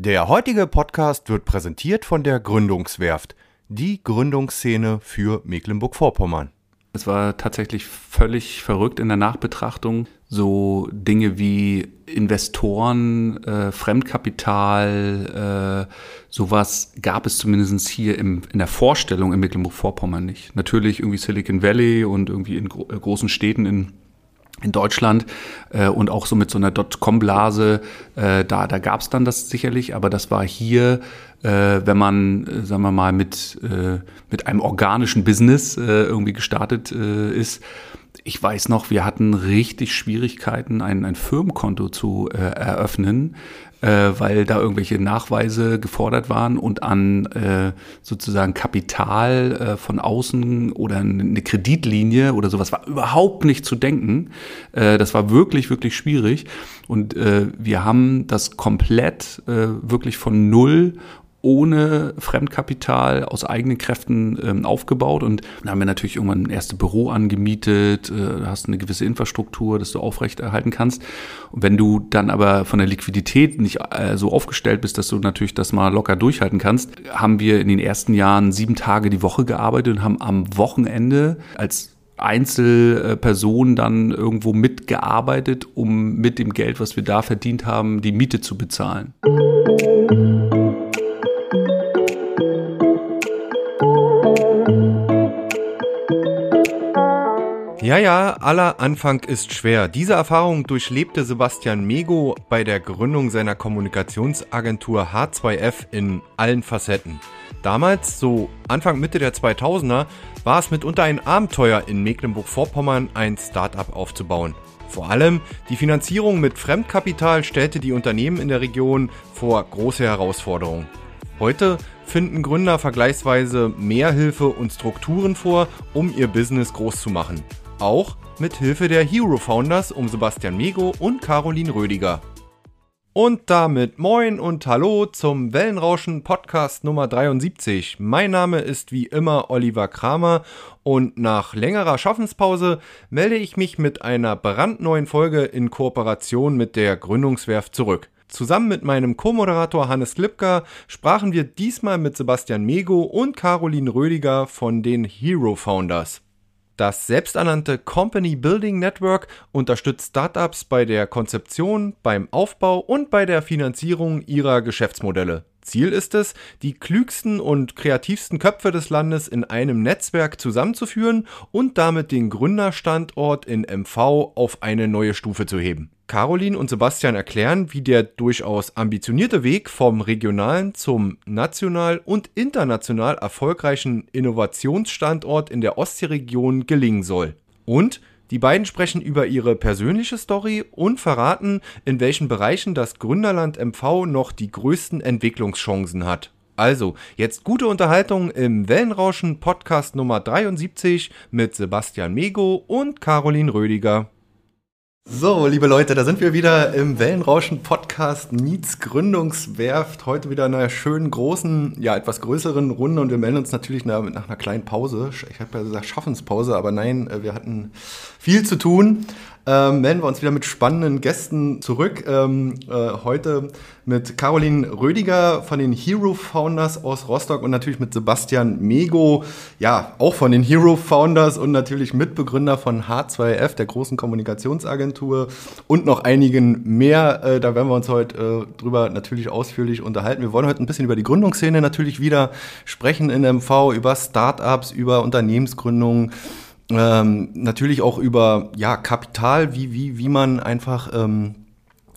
Der heutige Podcast wird präsentiert von der Gründungswerft, die Gründungsszene für Mecklenburg-Vorpommern. Es war tatsächlich völlig verrückt in der Nachbetrachtung. So Dinge wie Investoren, äh, Fremdkapital, äh, sowas gab es zumindest hier im, in der Vorstellung in Mecklenburg-Vorpommern nicht. Natürlich irgendwie Silicon Valley und irgendwie in gro äh, großen Städten in in Deutschland äh, und auch so mit so einer Dotcom-Blase, äh, da, da gab es dann das sicherlich, aber das war hier, äh, wenn man, äh, sagen wir mal, mit, äh, mit einem organischen Business äh, irgendwie gestartet ist. Ich weiß noch, wir hatten richtig Schwierigkeiten, ein, ein Firmenkonto zu eröffnen, weil da irgendwelche Nachweise gefordert waren und an äh, sozusagen Kapital äh, von außen oder eine Kreditlinie oder sowas war überhaupt nicht zu denken. Äh, das war wirklich, wirklich schwierig. Und äh, wir haben das komplett äh, wirklich von null ohne Fremdkapital aus eigenen Kräften ähm, aufgebaut und da haben wir natürlich irgendwann ein erstes Büro angemietet, äh, hast eine gewisse Infrastruktur, dass du aufrechterhalten kannst. Und wenn du dann aber von der Liquidität nicht äh, so aufgestellt bist, dass du natürlich das mal locker durchhalten kannst, haben wir in den ersten Jahren sieben Tage die Woche gearbeitet und haben am Wochenende als Einzelperson dann irgendwo mitgearbeitet, um mit dem Geld, was wir da verdient haben, die Miete zu bezahlen. Ja, ja, aller Anfang ist schwer. Diese Erfahrung durchlebte Sebastian Mego bei der Gründung seiner Kommunikationsagentur H2F in allen Facetten. Damals, so Anfang Mitte der 2000er, war es mitunter ein Abenteuer in Mecklenburg-Vorpommern ein Startup aufzubauen. Vor allem die Finanzierung mit Fremdkapital stellte die Unternehmen in der Region vor große Herausforderungen. Heute finden Gründer vergleichsweise mehr Hilfe und Strukturen vor, um ihr Business groß zu machen. Auch mit Hilfe der Hero Founders um Sebastian Mego und Caroline Rödiger. Und damit moin und hallo zum Wellenrauschen Podcast Nummer 73. Mein Name ist wie immer Oliver Kramer und nach längerer Schaffenspause melde ich mich mit einer brandneuen Folge in Kooperation mit der Gründungswerft zurück. Zusammen mit meinem Co-Moderator Hannes Lipka sprachen wir diesmal mit Sebastian Mego und Caroline Rödiger von den Hero Founders. Das selbsternannte Company Building Network unterstützt Startups bei der Konzeption, beim Aufbau und bei der Finanzierung ihrer Geschäftsmodelle. Ziel ist es, die klügsten und kreativsten Köpfe des Landes in einem Netzwerk zusammenzuführen und damit den Gründerstandort in MV auf eine neue Stufe zu heben. Caroline und Sebastian erklären, wie der durchaus ambitionierte Weg vom regionalen zum national und international erfolgreichen Innovationsstandort in der Ostseeregion gelingen soll. Und die beiden sprechen über ihre persönliche Story und verraten, in welchen Bereichen das Gründerland MV noch die größten Entwicklungschancen hat. Also, jetzt gute Unterhaltung im Wellenrauschen Podcast Nummer 73 mit Sebastian Mego und Caroline Rödiger. So, liebe Leute, da sind wir wieder im Wellenrauschen Podcast Meets Gründungswerft. Heute wieder in einer schönen, großen, ja, etwas größeren Runde und wir melden uns natürlich nach, nach einer kleinen Pause. Ich habe ja gesagt Schaffenspause, aber nein, äh, wir hatten viel zu tun ähm, melden wir uns wieder mit spannenden Gästen zurück. Ähm, äh, heute mit Caroline Rödiger von den Hero Founders aus Rostock und natürlich mit Sebastian Mego, ja, auch von den Hero Founders und natürlich Mitbegründer von H2F, der großen Kommunikationsagentur und noch einigen mehr. Äh, da werden wir uns heute äh, drüber natürlich ausführlich unterhalten. Wir wollen heute ein bisschen über die Gründungsszene natürlich wieder sprechen in MV, über Startups, über Unternehmensgründungen ähm, natürlich auch über ja, Kapital, wie, wie, wie man einfach ähm,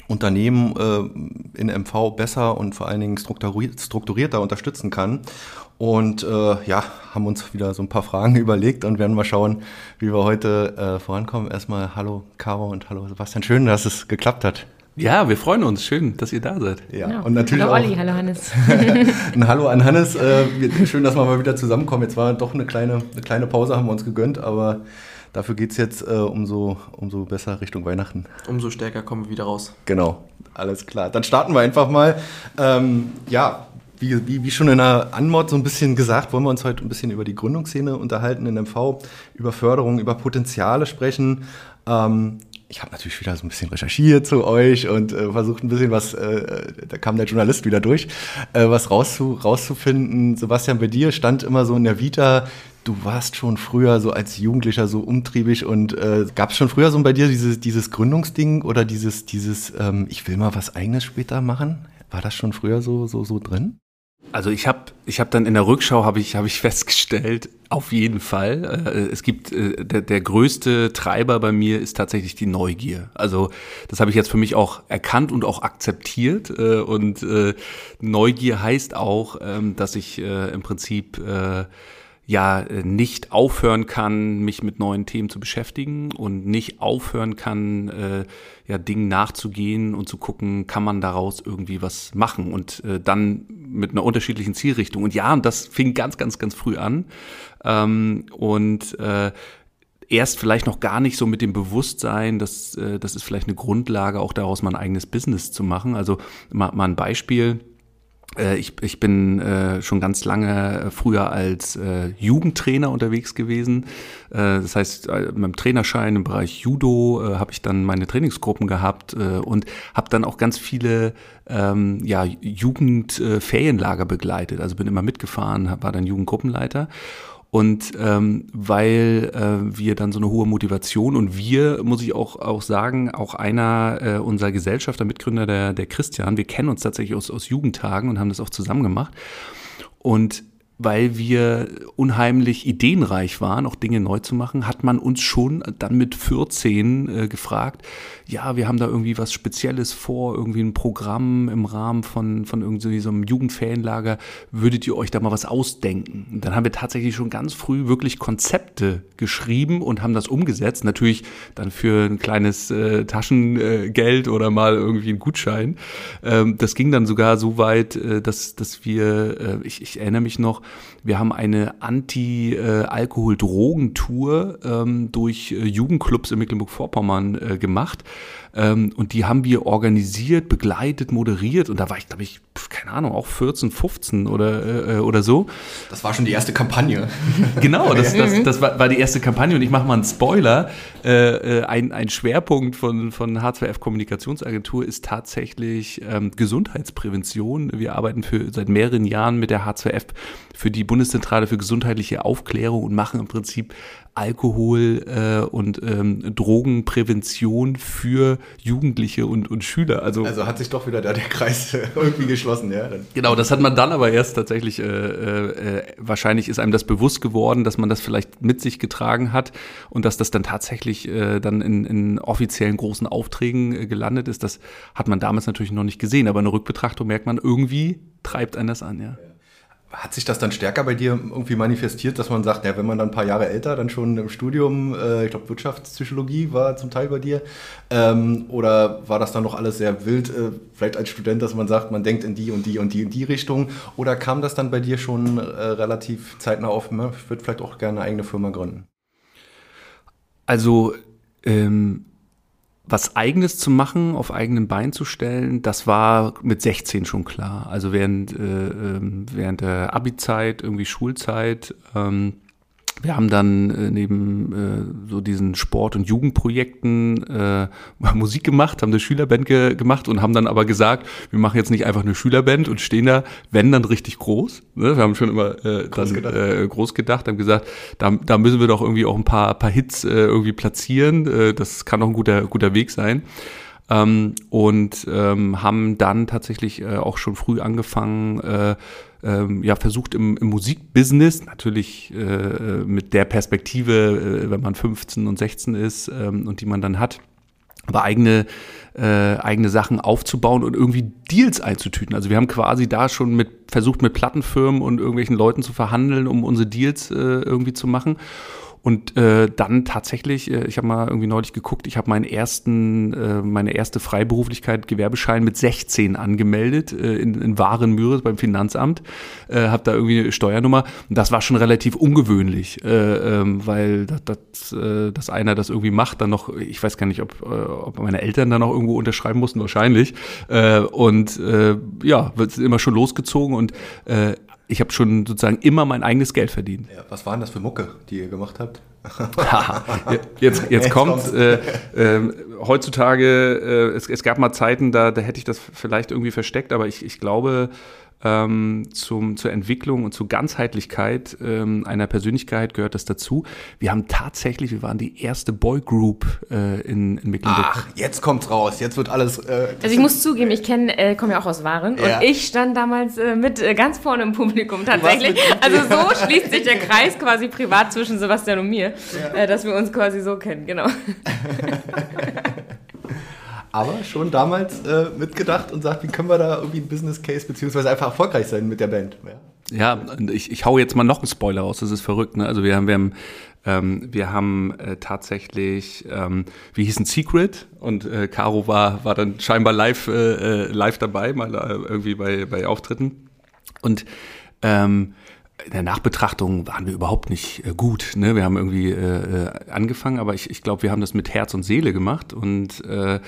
Unternehmen äh, in MV besser und vor allen Dingen strukturiert, strukturierter unterstützen kann. Und äh, ja, haben uns wieder so ein paar Fragen überlegt und werden mal schauen, wie wir heute äh, vorankommen. Erstmal hallo Caro und hallo Sebastian. Schön, dass es geklappt hat. Ja, wir freuen uns. Schön, dass ihr da seid. Ja, genau. und natürlich hallo Olli, hallo Hannes. ein Hallo an Hannes. Äh, schön, dass wir mal wieder zusammenkommen. Jetzt war doch eine kleine, eine kleine Pause, haben wir uns gegönnt, aber dafür geht es jetzt äh, umso, umso besser Richtung Weihnachten. Umso stärker kommen wir wieder raus. Genau, alles klar. Dann starten wir einfach mal. Ähm, ja, wie, wie, wie, schon in der Anmod so ein bisschen gesagt, wollen wir uns heute ein bisschen über die Gründungsszene unterhalten in MV, über Förderung, über Potenziale sprechen. Ähm, ich habe natürlich wieder so ein bisschen recherchiert zu euch und äh, versucht ein bisschen was, äh, da kam der Journalist wieder durch, äh, was rauszu, rauszufinden. Sebastian, bei dir stand immer so in der Vita, du warst schon früher so als Jugendlicher so umtriebig und äh, gab es schon früher so bei dir dieses, dieses Gründungsding oder dieses, dieses ähm, ich will mal was eigenes später machen? War das schon früher so, so, so drin? Also ich habe ich hab dann in der Rückschau habe ich, hab ich festgestellt, auf jeden Fall. Äh, es gibt äh, der, der größte Treiber bei mir ist tatsächlich die Neugier. Also das habe ich jetzt für mich auch erkannt und auch akzeptiert. Äh, und Neugier heißt auch, ähm, dass ich im Prinzip ja äh, nicht aufhören kann, mich mit neuen Themen zu beschäftigen und nicht aufhören kann, äh, ja Dingen nachzugehen und zu gucken, kann man daraus irgendwie was machen und äh, dann mit einer unterschiedlichen Zielrichtung. Und ja, und das fing ganz, ganz, ganz früh an ähm, und äh, erst vielleicht noch gar nicht so mit dem Bewusstsein, dass äh, das ist vielleicht eine Grundlage, auch daraus mal ein eigenes Business zu machen. Also mal, mal ein Beispiel ich, ich bin äh, schon ganz lange äh, früher als äh, Jugendtrainer unterwegs gewesen. Äh, das heißt, äh, mit dem Trainerschein im Bereich Judo äh, habe ich dann meine Trainingsgruppen gehabt äh, und habe dann auch ganz viele ähm, ja, Jugendferienlager begleitet. Also bin immer mitgefahren, war dann Jugendgruppenleiter. Und ähm, weil äh, wir dann so eine hohe Motivation und wir, muss ich auch, auch sagen, auch einer äh, unserer Gesellschafter, Mitgründer, der, der Christian, wir kennen uns tatsächlich aus, aus Jugendtagen und haben das auch zusammen gemacht. Und weil wir unheimlich ideenreich waren, auch Dinge neu zu machen, hat man uns schon dann mit 14 äh, gefragt, ja, wir haben da irgendwie was Spezielles vor, irgendwie ein Programm im Rahmen von, von irgendwie so einem Jugendferienlager, würdet ihr euch da mal was ausdenken? Und dann haben wir tatsächlich schon ganz früh wirklich Konzepte geschrieben und haben das umgesetzt, natürlich dann für ein kleines äh, Taschengeld oder mal irgendwie einen Gutschein. Ähm, das ging dann sogar so weit, äh, dass, dass wir, äh, ich, ich erinnere mich noch, wir haben eine Anti-Alkohol-Drogentour ähm, durch äh, Jugendclubs in Mecklenburg-Vorpommern äh, gemacht. Ähm, und die haben wir organisiert, begleitet, moderiert. Und da war ich, glaube ich, keine Ahnung, auch 14, 15 oder, äh, oder so. Das war schon die erste Kampagne. Genau, das, das, das war, war die erste Kampagne. Und ich mache mal einen Spoiler. Äh, äh ein, ein Schwerpunkt von, von H2F Kommunikationsagentur ist tatsächlich ähm, Gesundheitsprävention. Wir arbeiten für, seit mehreren Jahren mit der H2F für die Bundeszentrale für gesundheitliche Aufklärung und machen im Prinzip Alkohol- äh, und ähm, Drogenprävention für Jugendliche und, und Schüler. Also, also hat sich doch wieder da der Kreis irgendwie geschlossen, ja. Genau, das hat man dann aber erst tatsächlich, äh, äh, wahrscheinlich ist einem das bewusst geworden, dass man das vielleicht mit sich getragen hat und dass das dann tatsächlich äh, dann in, in offiziellen großen Aufträgen äh, gelandet ist. Das hat man damals natürlich noch nicht gesehen, aber in der Rückbetrachtung merkt man, irgendwie treibt einen das an, ja. ja hat sich das dann stärker bei dir irgendwie manifestiert, dass man sagt, ja, wenn man dann ein paar Jahre älter, dann schon im Studium, äh, ich glaube Wirtschaftspsychologie war zum Teil bei dir, ähm, oder war das dann noch alles sehr wild, äh, vielleicht als Student, dass man sagt, man denkt in die und die und die und die Richtung, oder kam das dann bei dir schon äh, relativ zeitnah auf, ne? ich würde vielleicht auch gerne eine eigene Firma gründen? Also ähm, was Eigenes zu machen, auf eigenen Bein zu stellen, das war mit 16 schon klar. Also während, äh, ähm, während der Abi-Zeit, irgendwie Schulzeit, ähm, wir haben dann äh, neben äh, so diesen Sport- und Jugendprojekten äh, Musik gemacht, haben eine Schülerband ge gemacht und haben dann aber gesagt, wir machen jetzt nicht einfach eine Schülerband und stehen da, wenn dann richtig groß. Ne? Wir haben schon immer äh, groß, dann, gedacht. Äh, groß gedacht, haben gesagt, da, da müssen wir doch irgendwie auch ein paar, paar Hits äh, irgendwie platzieren. Äh, das kann doch ein guter, guter Weg sein. Ähm, und ähm, haben dann tatsächlich äh, auch schon früh angefangen, äh, ähm, ja, versucht im, im Musikbusiness, natürlich äh, mit der Perspektive, äh, wenn man 15 und 16 ist ähm, und die man dann hat, aber eigene, äh, eigene Sachen aufzubauen und irgendwie Deals einzutüten. Also wir haben quasi da schon mit versucht, mit Plattenfirmen und irgendwelchen Leuten zu verhandeln, um unsere Deals äh, irgendwie zu machen. Und äh, dann tatsächlich, äh, ich habe mal irgendwie neulich geguckt, ich habe meinen ersten, äh, meine erste Freiberuflichkeit, Gewerbeschein mit 16 angemeldet äh, in, in Warenmüritz beim Finanzamt, äh, habe da irgendwie eine Steuernummer. Und das war schon relativ ungewöhnlich, äh, ähm, weil das, das, äh, dass einer das irgendwie macht, dann noch, ich weiß gar nicht, ob, äh, ob meine Eltern dann noch irgendwo unterschreiben mussten, wahrscheinlich. Äh, und äh, ja, wird immer schon losgezogen und äh, ich habe schon sozusagen immer mein eigenes Geld verdient. Ja, was war denn das für Mucke, die ihr gemacht habt? jetzt, jetzt kommt, äh, äh, heutzutage, äh, es, es gab mal Zeiten, da, da hätte ich das vielleicht irgendwie versteckt, aber ich, ich glaube, ähm, zum, zur Entwicklung und zur Ganzheitlichkeit ähm, einer Persönlichkeit gehört das dazu. Wir haben tatsächlich, wir waren die erste Boygroup äh, in, in Mecklenburg. Ach, jetzt kommt's raus, jetzt wird alles. Äh, also ich muss zugeben, ich kenne, äh, komme ja auch aus Waren ja. und ich stand damals äh, mit äh, ganz vorne im Publikum tatsächlich. Also so schließt sich der Kreis quasi privat zwischen Sebastian und mir, ja. äh, dass wir uns quasi so kennen, genau. aber schon damals äh, mitgedacht und sagt, wie können wir da irgendwie ein Business Case beziehungsweise einfach erfolgreich sein mit der Band. Ja, ja ich, ich hau jetzt mal noch einen Spoiler aus, das ist verrückt. Ne? Also wir haben, wir haben, ähm, wir haben äh, tatsächlich, ähm, wie hieß ein Secret und äh, Caro war, war dann scheinbar live, äh, äh live dabei, mal äh, irgendwie bei, bei Auftritten. Und ähm, in der Nachbetrachtung waren wir überhaupt nicht äh, gut. Ne? Wir haben irgendwie äh, äh angefangen, aber ich, ich glaube, wir haben das mit Herz und Seele gemacht und äh,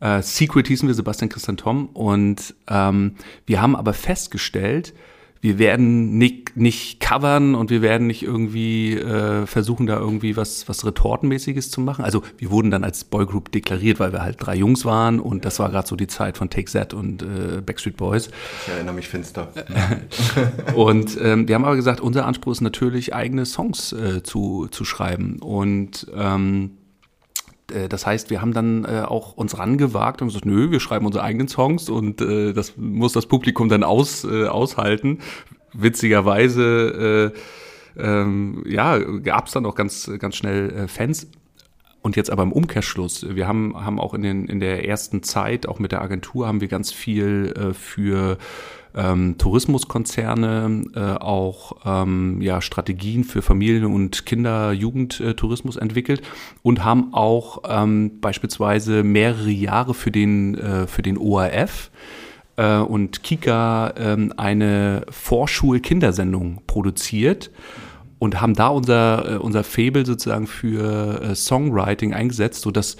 äh, Secret hießen wir, Sebastian Christian Tom. Und ähm, wir haben aber festgestellt, wir werden nicht, nicht covern und wir werden nicht irgendwie äh, versuchen, da irgendwie was, was Retortenmäßiges zu machen. Also wir wurden dann als Boygroup deklariert, weil wir halt drei Jungs waren und das war gerade so die Zeit von Take That und äh, Backstreet Boys. Ich erinnere mich finster. und ähm, wir haben aber gesagt, unser Anspruch ist natürlich, eigene Songs äh, zu, zu schreiben. Und ähm, äh, das heißt, wir haben dann äh, auch uns rangewagt und gesagt, nö, wir schreiben unsere eigenen Songs und äh, das muss das Publikum dann aus, äh, aushalten. Witzigerweise äh, ähm, ja, gab es dann auch ganz, ganz schnell äh, Fans. Und jetzt aber im Umkehrschluss, wir haben, haben auch in, den, in der ersten Zeit, auch mit der Agentur, haben wir ganz viel äh, für ähm, Tourismuskonzerne, äh, auch ähm, ja, Strategien für Familien- und Kinder-Jugendtourismus entwickelt und haben auch ähm, beispielsweise mehrere Jahre für den, äh, für den ORF äh, und Kika ähm, eine Vorschul-Kindersendung produziert und haben da unser, äh, unser Fable sozusagen für äh, Songwriting eingesetzt, sodass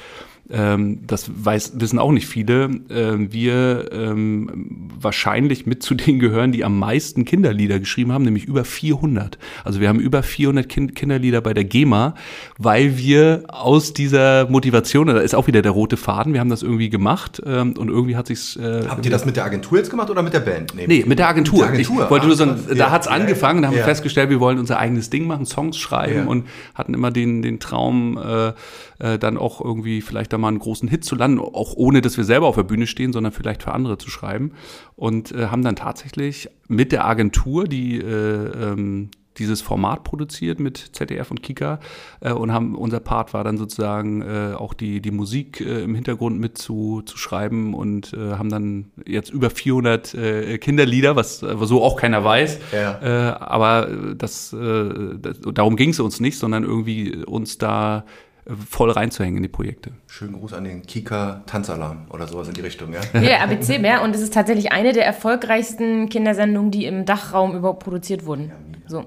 ähm, das weiß, wissen auch nicht viele, ähm, wir ähm, wahrscheinlich mit zu denen gehören, die am meisten Kinderlieder geschrieben haben, nämlich über 400. Also wir haben über 400 kind Kinderlieder bei der GEMA, weil wir aus dieser Motivation, da ist auch wieder der rote Faden, wir haben das irgendwie gemacht ähm, und irgendwie hat sich's. Äh, Habt ihr das mit der Agentur jetzt gemacht oder mit der Band? Nee, nee mit der Agentur. Mit der Agentur. Ich wollte nur sagen, da ja, hat's angefangen, da haben ja. wir festgestellt, wir wollen unser eigenes Ding machen, Songs schreiben ja. und hatten immer den, den Traum, äh, äh, dann auch irgendwie vielleicht da mal einen großen Hit zu landen, auch ohne, dass wir selber auf der Bühne stehen, sondern vielleicht für andere zu schreiben. Und äh, haben dann tatsächlich mit der Agentur, die äh, ähm, dieses Format produziert mit ZDF und Kika äh, und haben unser Part war dann sozusagen äh, auch die die Musik äh, im Hintergrund mit zu, zu schreiben und äh, haben dann jetzt über 400 äh, Kinderlieder, was, was so auch keiner weiß. Ja. Äh, aber das, das darum ging es uns nicht, sondern irgendwie uns da voll reinzuhängen in die Projekte. Schönen Gruß an den Kika Tanzalarm oder sowas in die Richtung, ja? Ja, ABC mehr und es ist tatsächlich eine der erfolgreichsten Kindersendungen, die im Dachraum überhaupt produziert wurden. Ja, so.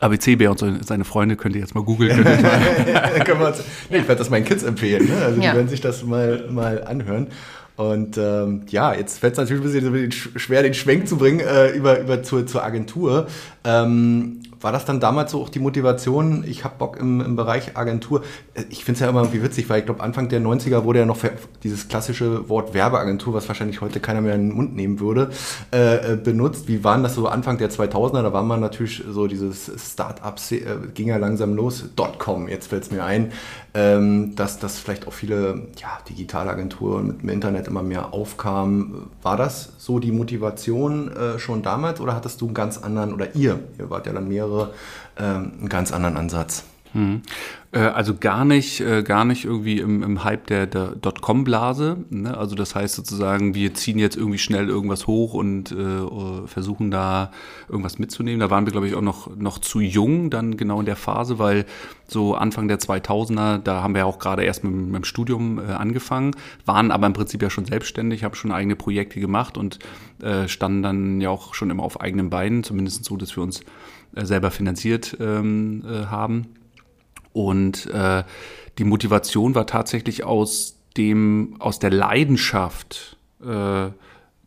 ABC-Bär und seine Freunde könnt ihr jetzt mal googeln. nee, ich werde das meinen Kids empfehlen. Ne? Also ja. die werden sich das mal, mal anhören. Und ähm, ja, jetzt fällt es natürlich ein bisschen schwer, den Schwenk zu bringen äh, über, über zur, zur Agentur. Ähm, war das dann damals so auch die Motivation, ich habe Bock im, im Bereich Agentur? Ich finde es ja immer irgendwie witzig, weil ich glaube, Anfang der 90er wurde ja noch dieses klassische Wort Werbeagentur, was wahrscheinlich heute keiner mehr in den Mund nehmen würde, äh, äh benutzt. Wie waren das so Anfang der 2000er? Da war man natürlich so dieses Start-up, äh, ging ja langsam los, .com, jetzt fällt es mir ein, ähm, dass, dass vielleicht auch viele ja, Digitalagenturen mit dem Internet immer mehr aufkamen. War das so die Motivation äh, schon damals oder hattest du einen ganz anderen, oder ihr, ihr wart ja dann mehrere, ähm, einen ganz anderen Ansatz? Mhm. Also gar nicht, äh, gar nicht irgendwie im, im Hype der, der Dotcom-Blase. Ne? Also das heißt sozusagen, wir ziehen jetzt irgendwie schnell irgendwas hoch und äh, versuchen da irgendwas mitzunehmen. Da waren wir, glaube ich, auch noch, noch zu jung dann genau in der Phase, weil so Anfang der 2000er, da haben wir auch gerade erst mit, mit dem Studium äh, angefangen, waren aber im Prinzip ja schon selbstständig, haben schon eigene Projekte gemacht und äh, standen dann ja auch schon immer auf eigenen Beinen, zumindest so, dass wir uns äh, selber finanziert ähm, äh, haben. Und äh, die Motivation war tatsächlich aus dem, aus der Leidenschaft, äh,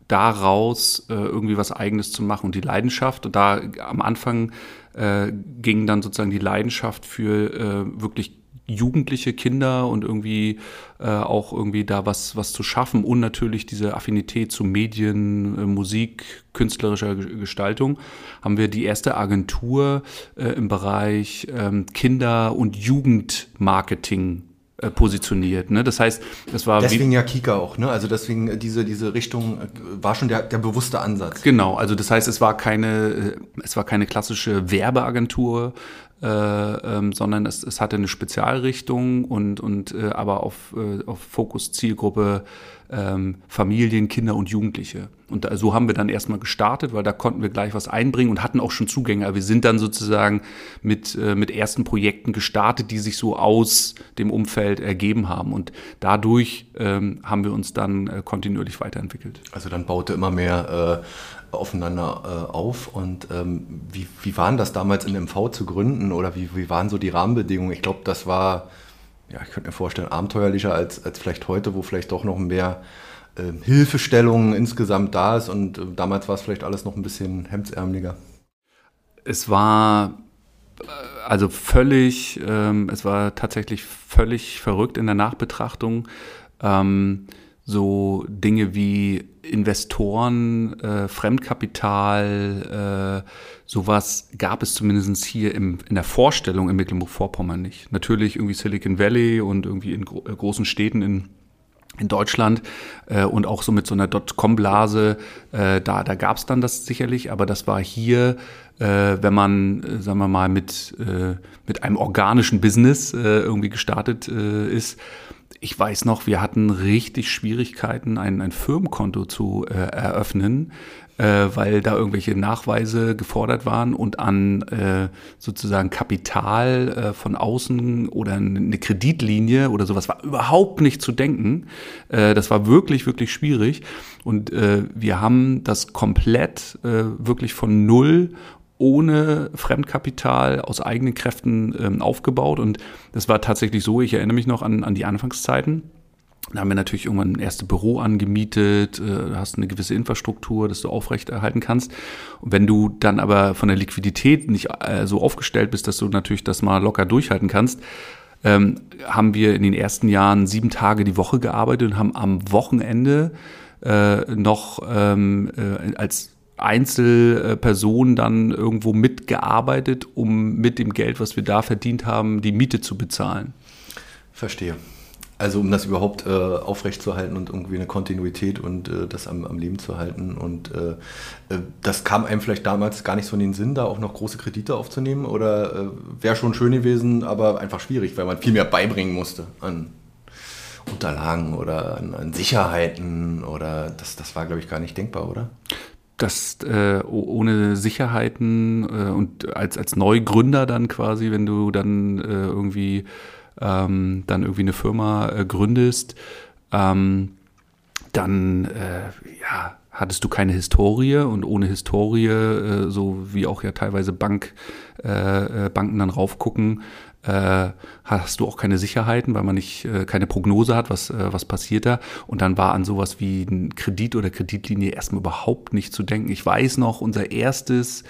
daraus äh, irgendwie was Eigenes zu machen und die Leidenschaft. Und da am Anfang äh, ging dann sozusagen die Leidenschaft für äh, wirklich jugendliche Kinder und irgendwie äh, auch irgendwie da was, was zu schaffen und natürlich diese Affinität zu Medien, äh, Musik, künstlerischer Gestaltung, haben wir die erste Agentur äh, im Bereich ähm, Kinder- und Jugendmarketing äh, positioniert. Ne? Das heißt, das war deswegen ja Kika auch. Ne? Also deswegen äh, diese diese Richtung äh, war schon der, der bewusste Ansatz. Genau. Also das heißt, es war keine es war keine klassische Werbeagentur, äh, ähm, sondern es, es hatte eine Spezialrichtung und und äh, aber auf äh, auf Fokus Zielgruppe ähm, Familien, Kinder und Jugendliche. Und da, so haben wir dann erstmal gestartet, weil da konnten wir gleich was einbringen und hatten auch schon Zugänge. Aber wir sind dann sozusagen mit, äh, mit ersten Projekten gestartet, die sich so aus dem Umfeld ergeben haben. Und dadurch ähm, haben wir uns dann äh, kontinuierlich weiterentwickelt. Also dann baute immer mehr äh, aufeinander äh, auf. Und ähm, wie, wie waren das damals in MV zu gründen oder wie, wie waren so die Rahmenbedingungen? Ich glaube, das war ja, ich könnte mir vorstellen, abenteuerlicher als, als vielleicht heute, wo vielleicht doch noch mehr äh, Hilfestellung insgesamt da ist und äh, damals war es vielleicht alles noch ein bisschen hemdsärmeliger. Es war äh, also völlig, ähm, es war tatsächlich völlig verrückt in der Nachbetrachtung. Ähm, so Dinge wie Investoren, äh, Fremdkapital, äh, sowas gab es zumindest hier im, in der Vorstellung in Mecklenburg-Vorpommern nicht. Natürlich irgendwie Silicon Valley und irgendwie in gro äh, großen Städten in, in Deutschland äh, und auch so mit so einer Dotcom-Blase, äh, da, da gab es dann das sicherlich, aber das war hier, äh, wenn man, äh, sagen wir mal, mit, äh, mit einem organischen Business äh, irgendwie gestartet äh, ist, ich weiß noch, wir hatten richtig Schwierigkeiten, ein, ein Firmenkonto zu äh, eröffnen, äh, weil da irgendwelche Nachweise gefordert waren und an äh, sozusagen Kapital äh, von außen oder eine Kreditlinie oder sowas war überhaupt nicht zu denken. Äh, das war wirklich, wirklich schwierig. Und äh, wir haben das komplett äh, wirklich von null ohne Fremdkapital aus eigenen Kräften ähm, aufgebaut. Und das war tatsächlich so, ich erinnere mich noch an, an die Anfangszeiten. Da haben wir natürlich irgendwann ein erstes Büro angemietet, äh, hast eine gewisse Infrastruktur, dass du aufrechterhalten kannst. Und wenn du dann aber von der Liquidität nicht äh, so aufgestellt bist, dass du natürlich das mal locker durchhalten kannst, ähm, haben wir in den ersten Jahren sieben Tage die Woche gearbeitet und haben am Wochenende äh, noch ähm, äh, als Einzelpersonen dann irgendwo mitgearbeitet, um mit dem Geld, was wir da verdient haben, die Miete zu bezahlen. Verstehe. Also um das überhaupt äh, aufrechtzuerhalten und irgendwie eine Kontinuität und äh, das am, am, Leben zu halten. Und äh, äh das kam einem vielleicht damals gar nicht so in den Sinn, da auch noch große Kredite aufzunehmen. Oder äh, wäre schon schön gewesen, aber einfach schwierig, weil man viel mehr beibringen musste an Unterlagen oder an, an Sicherheiten. Oder das, das war, glaube ich, gar nicht denkbar, oder? Das äh, ohne Sicherheiten äh, und als, als Neugründer dann quasi, wenn du dann äh, irgendwie ähm, dann irgendwie eine Firma äh, gründest, ähm, dann äh, ja, hattest du keine Historie und ohne Historie, äh, so wie auch ja teilweise Bank, äh, äh Banken dann raufgucken, äh, hast du auch keine Sicherheiten, weil man nicht äh, keine Prognose hat, was, äh, was passiert da. Und dann war an sowas wie ein Kredit oder Kreditlinie erstmal überhaupt nicht zu denken. Ich weiß noch, unser erstes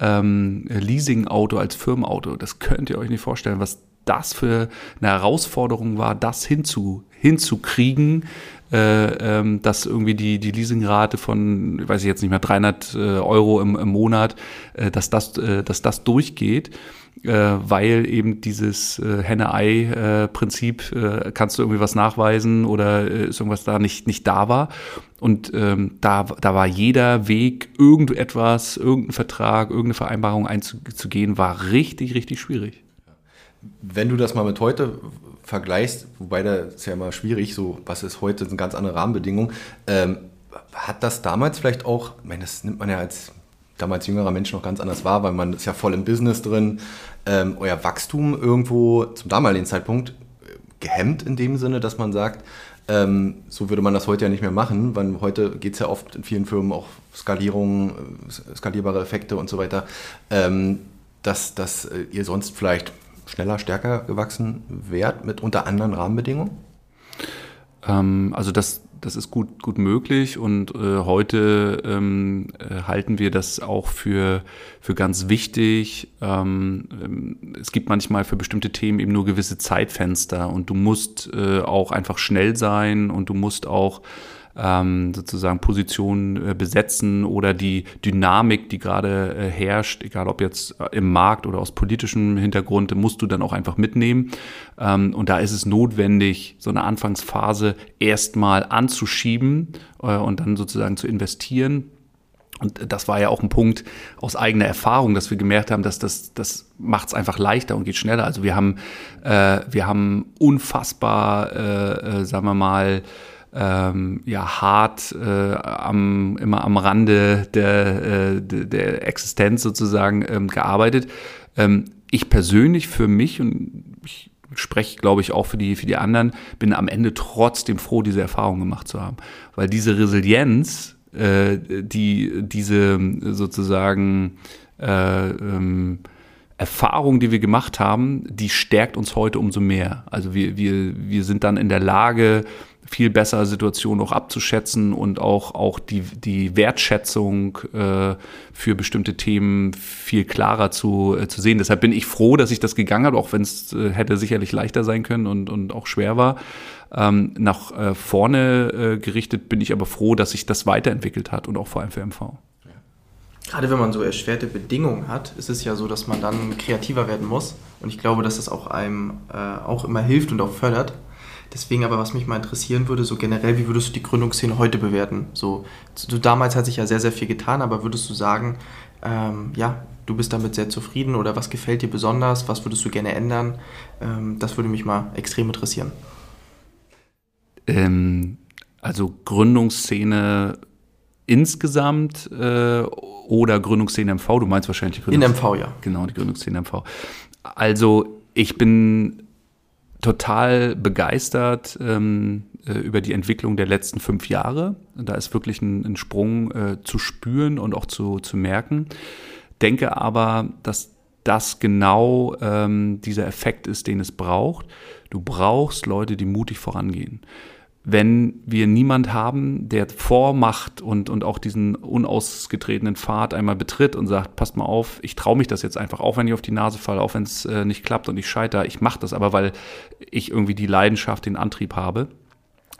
ähm, Leasing-Auto als Firmenauto, das könnt ihr euch nicht vorstellen, was das für eine Herausforderung war, das hinzu, hinzukriegen, äh, ähm, dass irgendwie die, die Leasingrate von, weiß ich jetzt nicht mehr, 300 äh, Euro im, im Monat, äh, dass, das, äh, dass das durchgeht weil eben dieses äh, Henne-Ei-Prinzip, äh, kannst du irgendwie was nachweisen oder äh, ist irgendwas da nicht, nicht da war. Und ähm, da, da war jeder Weg, irgendetwas, irgendein Vertrag, irgendeine Vereinbarung einzugehen, war richtig, richtig schwierig. Wenn du das mal mit heute vergleichst, wobei da ist ja immer schwierig, so was ist heute, sind ganz andere Rahmenbedingungen, ähm, hat das damals vielleicht auch, ich meine, das nimmt man ja als damals jüngerer Mensch noch ganz anders wahr, weil man ist ja voll im Business drin, ähm, euer Wachstum irgendwo zum damaligen Zeitpunkt äh, gehemmt in dem Sinne, dass man sagt, ähm, so würde man das heute ja nicht mehr machen, weil heute geht es ja oft in vielen Firmen auch Skalierung, äh, skalierbare Effekte und so weiter, ähm, dass, dass äh, ihr sonst vielleicht schneller, stärker gewachsen wärt mit unter anderen Rahmenbedingungen? Ähm, also das das ist gut, gut möglich und äh, heute ähm, äh, halten wir das auch für, für ganz wichtig. Ähm, ähm, es gibt manchmal für bestimmte Themen eben nur gewisse Zeitfenster und du musst äh, auch einfach schnell sein und du musst auch ähm, sozusagen Positionen äh, besetzen oder die Dynamik, die gerade äh, herrscht, egal ob jetzt äh, im Markt oder aus politischem Hintergrund, musst du dann auch einfach mitnehmen. Ähm, und da ist es notwendig, so eine Anfangsphase erstmal anzuschieben äh, und dann sozusagen zu investieren. Und das war ja auch ein Punkt aus eigener Erfahrung, dass wir gemerkt haben, dass das, das macht es einfach leichter und geht schneller. Also wir haben, äh, wir haben unfassbar, äh, äh, sagen wir mal, ähm, ja hart äh, am, immer am Rande der, äh, der Existenz sozusagen ähm, gearbeitet. Ähm, ich persönlich für mich und ich spreche, glaube ich, auch für die, für die anderen, bin am Ende trotzdem froh, diese Erfahrung gemacht zu haben. Weil diese Resilienz, äh, die diese sozusagen äh, ähm, Erfahrung, die wir gemacht haben, die stärkt uns heute umso mehr. Also wir, wir, wir sind dann in der Lage, viel besser Situationen auch abzuschätzen und auch, auch die, die Wertschätzung äh, für bestimmte Themen viel klarer zu, äh, zu sehen. Deshalb bin ich froh, dass ich das gegangen habe, auch wenn es äh, hätte sicherlich leichter sein können und, und auch schwer war. Ähm, nach äh, vorne äh, gerichtet bin ich aber froh, dass sich das weiterentwickelt hat und auch vor allem für MV. Gerade wenn man so erschwerte Bedingungen hat, ist es ja so, dass man dann kreativer werden muss. Und ich glaube, dass das auch einem äh, auch immer hilft und auch fördert. Deswegen aber, was mich mal interessieren würde, so generell, wie würdest du die Gründungsszene heute bewerten? So, so damals hat sich ja sehr, sehr viel getan, aber würdest du sagen, ähm, ja, du bist damit sehr zufrieden oder was gefällt dir besonders? Was würdest du gerne ändern? Ähm, das würde mich mal extrem interessieren. Ähm, also Gründungsszene insgesamt äh, oder Gründungsszene MV? Du meinst wahrscheinlich die Gründungsszene. In MV, ja. Genau, die Gründungsszene MV. Also ich bin total begeistert ähm, äh, über die Entwicklung der letzten fünf Jahre. Da ist wirklich ein, ein Sprung äh, zu spüren und auch zu, zu merken. Denke aber, dass das genau ähm, dieser Effekt ist, den es braucht. Du brauchst Leute, die mutig vorangehen wenn wir niemand haben, der vormacht und, und auch diesen unausgetretenen Pfad einmal betritt und sagt, passt mal auf, ich traue mich das jetzt einfach, auch wenn ich auf die Nase falle, auch wenn es äh, nicht klappt und ich scheitere, ich mache das aber, weil ich irgendwie die Leidenschaft, den Antrieb habe,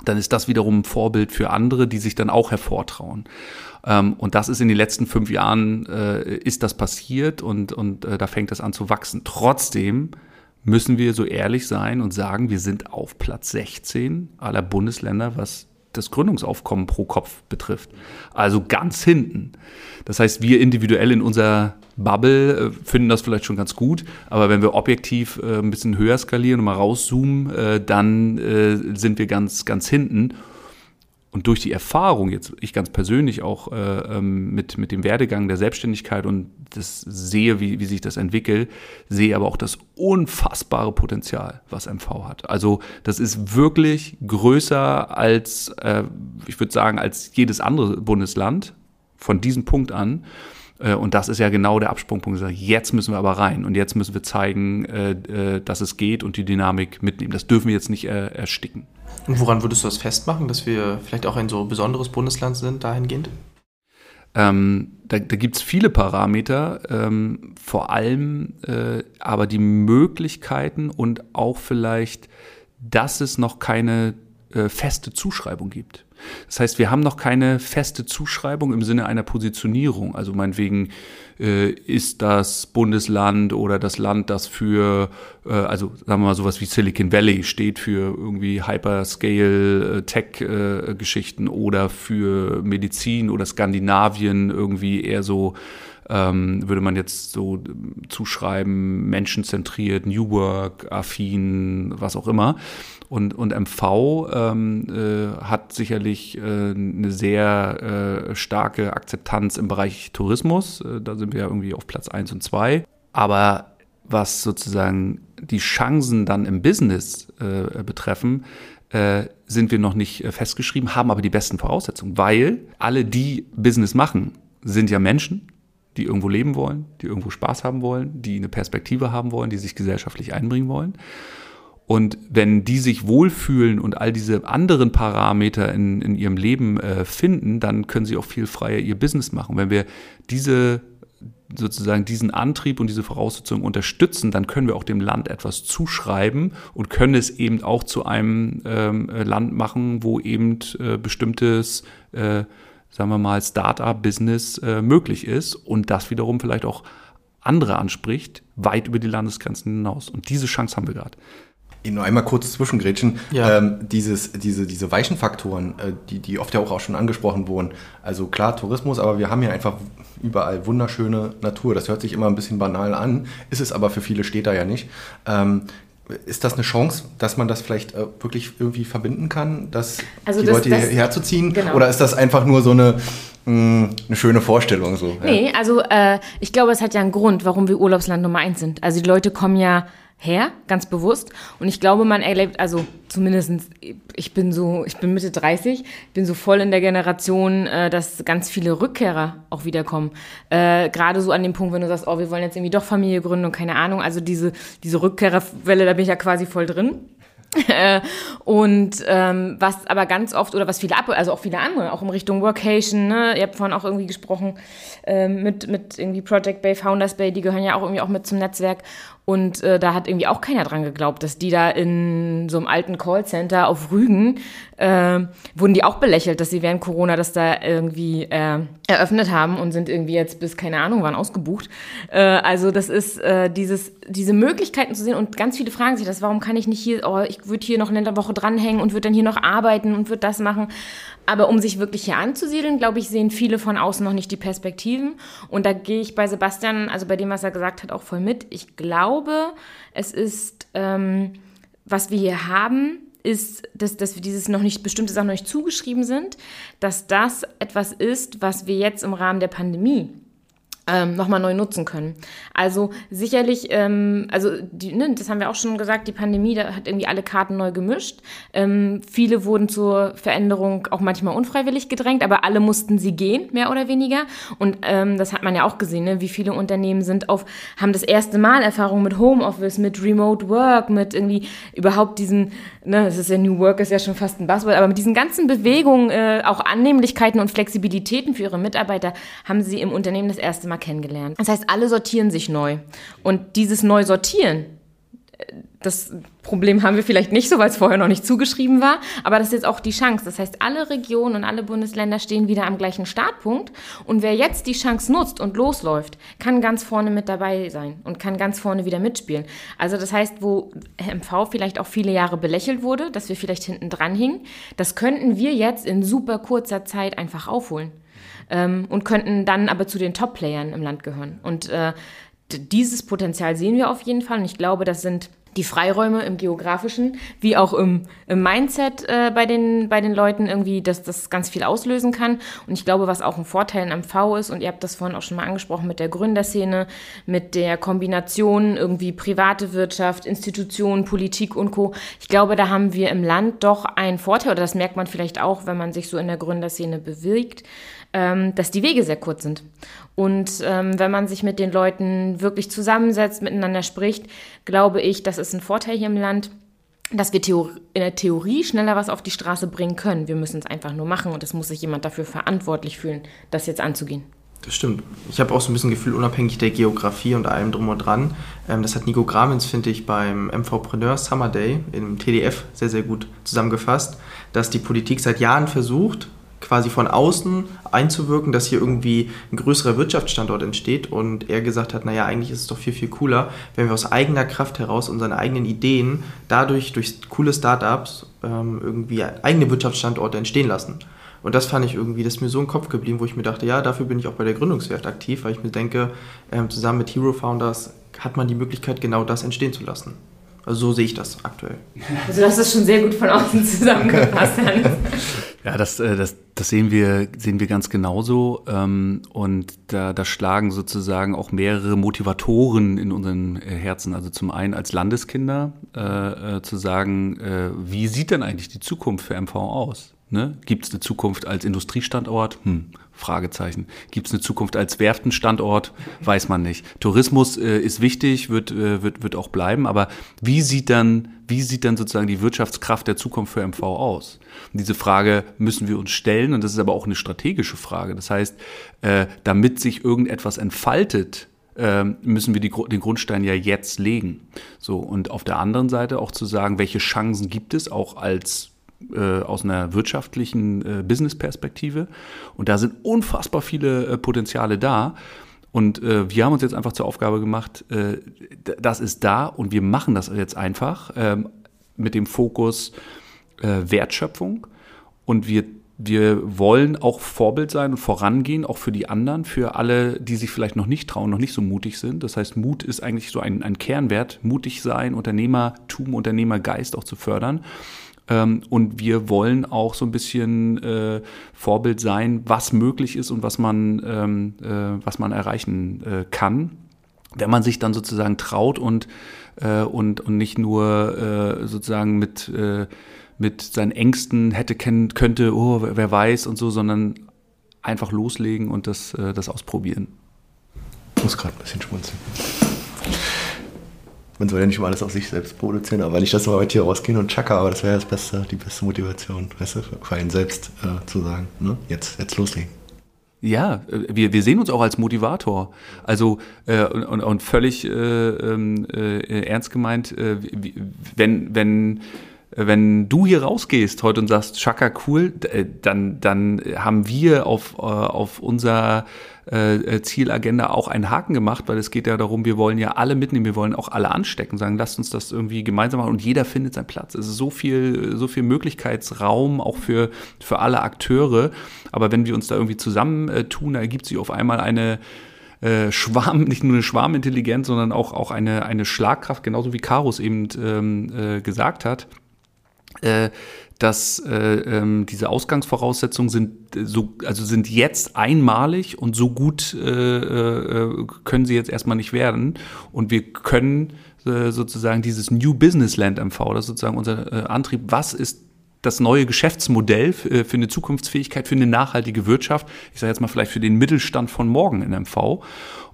dann ist das wiederum ein Vorbild für andere, die sich dann auch hervortrauen. Ähm, und das ist in den letzten fünf Jahren, äh, ist das passiert und, und äh, da fängt das an zu wachsen. Trotzdem müssen wir so ehrlich sein und sagen, wir sind auf Platz 16 aller Bundesländer, was das Gründungsaufkommen pro Kopf betrifft. Also ganz hinten. Das heißt, wir individuell in unserer Bubble äh, finden das vielleicht schon ganz gut, aber wenn wir objektiv äh, ein bisschen höher skalieren und mal rauszoomen, äh, dann sind wir ganz, ganz hinten. Und durch die Erfahrung, jetzt ich ganz persönlich auch äh, ähm, mit, mit dem Werdegang der Selbstständigkeit und das sehe, wie, wie sich das entwickelt, sehe aber auch das unfassbare Potenzial, was MV hat. Also das ist wirklich größer als, äh, ich würde sagen, als jedes andere Bundesland von diesem Punkt an. Äh, und das ist ja genau der Absprungpunkt. Jetzt müssen wir aber rein und jetzt müssen wir zeigen, äh, äh, dass es geht und die Dynamik mitnehmen. Das dürfen wir jetzt nicht ersticken. Und woran würdest du das festmachen, dass wir vielleicht auch ein so besonderes Bundesland sind dahingehend? Ähm, da da gibt es viele Parameter, ähm, vor allem äh, aber die Möglichkeiten und auch vielleicht, dass es noch keine äh, feste Zuschreibung gibt. Das heißt, wir haben noch keine feste Zuschreibung im Sinne einer Positionierung. Also meinetwegen äh, ist das Bundesland oder das Land, das für, äh, also sagen wir mal sowas wie Silicon Valley steht für irgendwie Hyperscale äh, äh, oder für Medizin oder Skandinavien irgendwie eher so ähm, würde man jetzt so zuschreiben, menschenzentriert, New Work, affin, was auch immer. Und, und MV ähm, äh, hat sicherlich äh, eine sehr äh, starke Akzeptanz im Bereich Tourismus. Äh, da sind wir ja irgendwie auf Platz 1 und 2. Aber was sozusagen die Chancen dann im Business äh, betreffen, äh, sind wir noch nicht festgeschrieben, haben aber die besten Voraussetzungen, weil alle, die Business machen, sind ja Menschen, die irgendwo leben wollen, die irgendwo Spaß haben wollen, die eine Perspektive haben wollen, die sich gesellschaftlich einbringen wollen. Und wenn die sich wohlfühlen und all diese anderen Parameter in, in ihrem Leben äh, finden, dann können sie auch viel freier ihr Business machen. Wenn wir diese sozusagen diesen Antrieb und diese Voraussetzungen unterstützen, dann können wir auch dem Land etwas zuschreiben und können es eben auch zu einem ähm, Land machen, wo eben äh, bestimmtes, äh, sagen wir mal, Start-up-Business äh, möglich ist und das wiederum vielleicht auch andere anspricht, weit über die Landesgrenzen hinaus. Und diese Chance haben wir gerade. Nur einmal kurz zwischengrätschen. Ja. Ähm, dieses, diese, diese weichen Faktoren, äh, die, die oft ja auch, auch schon angesprochen wurden. Also klar, Tourismus, aber wir haben ja einfach überall wunderschöne Natur. Das hört sich immer ein bisschen banal an, ist es aber für viele Städter ja nicht. Ähm, ist das eine Chance, dass man das vielleicht äh, wirklich irgendwie verbinden kann, dass also die das, Leute das, hierher zu ziehen? Genau. Oder ist das einfach nur so eine, mh, hm, eine schöne Vorstellung? So? Nee, also äh, ich glaube, es hat ja einen Grund, warum wir Urlaubsland Nummer eins sind. Also die Leute kommen ja her, ganz bewusst. Und ich glaube, man erlebt, also zumindestens, ich bin so, ich bin Mitte 30, bin so voll in der Generation, äh, dass ganz viele Rückkehrer auch wiederkommen. Äh, Gerade so an dem Punkt, wenn du sagst, oh, wir wollen jetzt irgendwie doch Familie gründen und keine Ahnung. Also diese, diese Rückkehrerwelle, da bin ich ja quasi voll drin. und ähm, was aber ganz oft oder was viele ab, also auch viele andere, auch in Richtung Workation, ne? Ihr habt vorhin auch irgendwie gesprochen ähm, mit mit irgendwie Project Bay, Founders Bay, die gehören ja auch irgendwie auch mit zum Netzwerk und äh, da hat irgendwie auch keiner dran geglaubt, dass die da in so einem alten Callcenter auf Rügen, äh, wurden die auch belächelt, dass sie während Corona das da irgendwie äh, eröffnet haben und sind irgendwie jetzt bis, keine Ahnung, waren ausgebucht. Äh, also das ist äh, dieses, diese Möglichkeiten zu sehen und ganz viele fragen sich das, warum kann ich nicht hier, oh, ich würde hier noch eine Woche dranhängen und würde dann hier noch arbeiten und würde das machen. Aber um sich wirklich hier anzusiedeln, glaube ich, sehen viele von außen noch nicht die Perspektiven. Und da gehe ich bei Sebastian, also bei dem, was er gesagt hat, auch voll mit. Ich glaube, es ist, ähm, was wir hier haben, ist, dass, dass wir dieses noch nicht, bestimmte Sachen noch nicht zugeschrieben sind, dass das etwas ist, was wir jetzt im Rahmen der Pandemie ähm, nochmal neu nutzen können. Also sicherlich, ähm, also die, ne, das haben wir auch schon gesagt, die Pandemie da hat irgendwie alle Karten neu gemischt. Ähm, viele wurden zur Veränderung auch manchmal unfreiwillig gedrängt, aber alle mussten sie gehen, mehr oder weniger. Und ähm, das hat man ja auch gesehen, ne? wie viele Unternehmen sind auf, haben das erste Mal Erfahrung mit Homeoffice, mit Remote Work, mit irgendwie überhaupt diesen, ne, das ist ja New Work, ist ja schon fast ein Buzzword, aber mit diesen ganzen Bewegungen, äh, auch Annehmlichkeiten und Flexibilitäten für ihre Mitarbeiter haben sie im Unternehmen das erste Mal Mal kennengelernt. Das heißt, alle sortieren sich neu. Und dieses Neu-Sortieren, das Problem haben wir vielleicht nicht so, weil es vorher noch nicht zugeschrieben war, aber das ist jetzt auch die Chance. Das heißt, alle Regionen und alle Bundesländer stehen wieder am gleichen Startpunkt und wer jetzt die Chance nutzt und losläuft, kann ganz vorne mit dabei sein und kann ganz vorne wieder mitspielen. Also das heißt, wo MV vielleicht auch viele Jahre belächelt wurde, dass wir vielleicht hinten dran hingen, das könnten wir jetzt in super kurzer Zeit einfach aufholen ähm, und könnten dann aber zu den Top-Playern im Land gehören. Und äh, dieses Potenzial sehen wir auf jeden Fall und ich glaube, das sind die Freiräume im geografischen, wie auch im, im Mindset äh, bei, den, bei den Leuten irgendwie, dass das ganz viel auslösen kann. Und ich glaube, was auch ein Vorteil in MV ist, und ihr habt das vorhin auch schon mal angesprochen mit der Gründerszene, mit der Kombination irgendwie private Wirtschaft, Institutionen, Politik und Co. Ich glaube, da haben wir im Land doch einen Vorteil, oder das merkt man vielleicht auch, wenn man sich so in der Gründerszene bewegt, ähm, dass die Wege sehr kurz sind. Und ähm, wenn man sich mit den Leuten wirklich zusammensetzt, miteinander spricht, glaube ich, das ist ein Vorteil hier im Land, dass wir Theor in der Theorie schneller was auf die Straße bringen können. Wir müssen es einfach nur machen und es muss sich jemand dafür verantwortlich fühlen, das jetzt anzugehen. Das stimmt. Ich habe auch so ein bisschen Gefühl, unabhängig der Geografie und allem drum und dran. Ähm, das hat Nico Gramens, finde ich, beim MVpreneur Summer Day im TDF sehr, sehr gut zusammengefasst, dass die Politik seit Jahren versucht, quasi von außen einzuwirken, dass hier irgendwie ein größerer Wirtschaftsstandort entsteht und er gesagt hat, naja, eigentlich ist es doch viel, viel cooler, wenn wir aus eigener Kraft heraus unseren eigenen Ideen dadurch durch coole Startups ähm, irgendwie eigene Wirtschaftsstandorte entstehen lassen. Und das fand ich irgendwie, das ist mir so im Kopf geblieben, wo ich mir dachte, ja, dafür bin ich auch bei der Gründungswert aktiv, weil ich mir denke, ähm, zusammen mit Hero Founders hat man die Möglichkeit, genau das entstehen zu lassen. Also so sehe ich das aktuell. Also das ist schon sehr gut von außen zusammengefasst, Hannes. Ja, das, äh, das, das sehen wir, sehen wir ganz genauso. Ähm, und da, da schlagen sozusagen auch mehrere Motivatoren in unseren äh, Herzen. Also zum einen als Landeskinder äh, zu sagen, wie sieht denn eigentlich die Zukunft für MV aus? Ne? Gibt es eine Zukunft als Industriestandort? Hm, Fragezeichen. Gibt es eine Zukunft als Werftenstandort? Weiß man nicht. Tourismus äh, ist wichtig, wird, äh, wird, wird auch bleiben, aber wie sieht dann, wie sieht dann sozusagen die Wirtschaftskraft der Zukunft für MV aus? Und diese Frage müssen wir uns stellen und das ist aber auch eine strategische Frage. Das heißt, äh, damit sich irgendetwas entfaltet, äh, müssen wir die, den Grundstein ja jetzt legen. So, und auf der anderen Seite auch zu sagen, welche Chancen gibt es auch als äh, aus einer wirtschaftlichen äh, Business-Perspektive. Und da sind unfassbar viele äh, Potenziale da. Und äh, wir haben uns jetzt einfach zur Aufgabe gemacht, äh, das ist da und wir machen das jetzt einfach ähm, mit dem Fokus äh, Wertschöpfung. Und wir, wir wollen auch Vorbild sein und vorangehen, auch für die anderen, für alle, die sich vielleicht noch nicht trauen, noch nicht so mutig sind. Das heißt, Mut ist eigentlich so ein, ein Kernwert, mutig sein, Unternehmertum, Unternehmergeist auch zu fördern. Ähm, und wir wollen auch so ein bisschen äh, Vorbild sein, was möglich ist und was man, ähm, äh, was man erreichen äh, kann, wenn man sich dann sozusagen traut und, äh, und, und nicht nur äh, sozusagen mit, äh, mit seinen Ängsten hätte kennen könnte, oh, wer weiß und so, sondern einfach loslegen und das, das ausprobieren. Ich muss gerade ein bisschen schmunzeln man soll ja nicht immer alles auf sich selbst produzieren, aber wenn ich das mal heute hier rausgehen und chaka, aber das wäre das Beste, die beste Motivation, weißt du, für einen selbst äh, zu sagen, ne? jetzt, jetzt loslegen. Ja, äh, wir, wir sehen uns auch als Motivator. Also äh, und, und völlig äh, ähm, äh, ernst gemeint, äh, wenn, wenn wenn du hier rausgehst heute und sagst, Chaka, cool, äh, dann, dann haben wir auf, äh, auf unserer äh, Zielagenda auch einen Haken gemacht, weil es geht ja darum, wir wollen ja alle mitnehmen, wir wollen auch alle anstecken, sagen, lasst uns das irgendwie gemeinsam machen und jeder findet seinen Platz. Es ist so viel, so viel Möglichkeitsraum auch für, für alle Akteure. Aber wenn wir uns da irgendwie zusammentun, da ergibt sich auf einmal eine, Schwarm, nicht nur eine Schwarmintelligenz, sondern auch, auch eine, eine Schlagkraft, genauso wie Karus eben ähm, äh, gesagt hat äh, dass äh, ähm, diese Ausgangsvoraussetzungen sind äh, so, also sind jetzt einmalig und so gut äh, äh, können sie jetzt erstmal nicht werden. Und wir können äh, sozusagen dieses New Business Land MV, das ist sozusagen unser äh, Antrieb, was ist das neue Geschäftsmodell für, eine Zukunftsfähigkeit, für eine nachhaltige Wirtschaft, ich sage jetzt mal vielleicht für den Mittelstand von morgen in MV.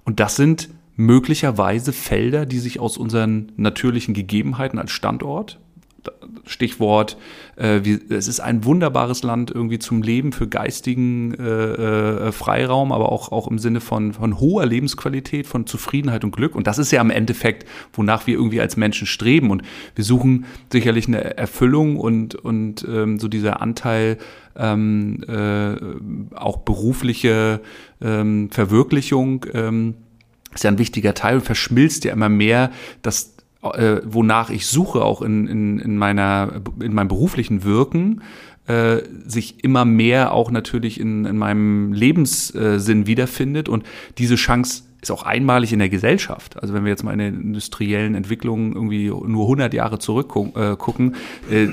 Und das sind möglicherweise Felder, die sich aus unseren natürlichen Gegebenheiten als Standort Stichwort, äh, wie, es ist ein wunderbares Land irgendwie zum Leben für geistigen äh, äh, Freiraum, aber auch, auch im Sinne von, von hoher Lebensqualität, von Zufriedenheit und Glück. Und das ist ja im Endeffekt, wonach wir irgendwie als Menschen streben. Und wir suchen sicherlich eine Erfüllung und, und ähm, so dieser Anteil ähm, äh, auch berufliche ähm, Verwirklichung ähm, ist ja ein wichtiger Teil und verschmilzt ja immer mehr, dass äh, wonach ich suche, auch in, in, in, meiner, in meinem beruflichen Wirken, äh, sich immer mehr auch natürlich in, in meinem Lebenssinn wiederfindet. Und diese Chance ist auch einmalig in der Gesellschaft. Also wenn wir jetzt mal in der industriellen Entwicklung irgendwie nur 100 Jahre zurückgucken, äh, äh,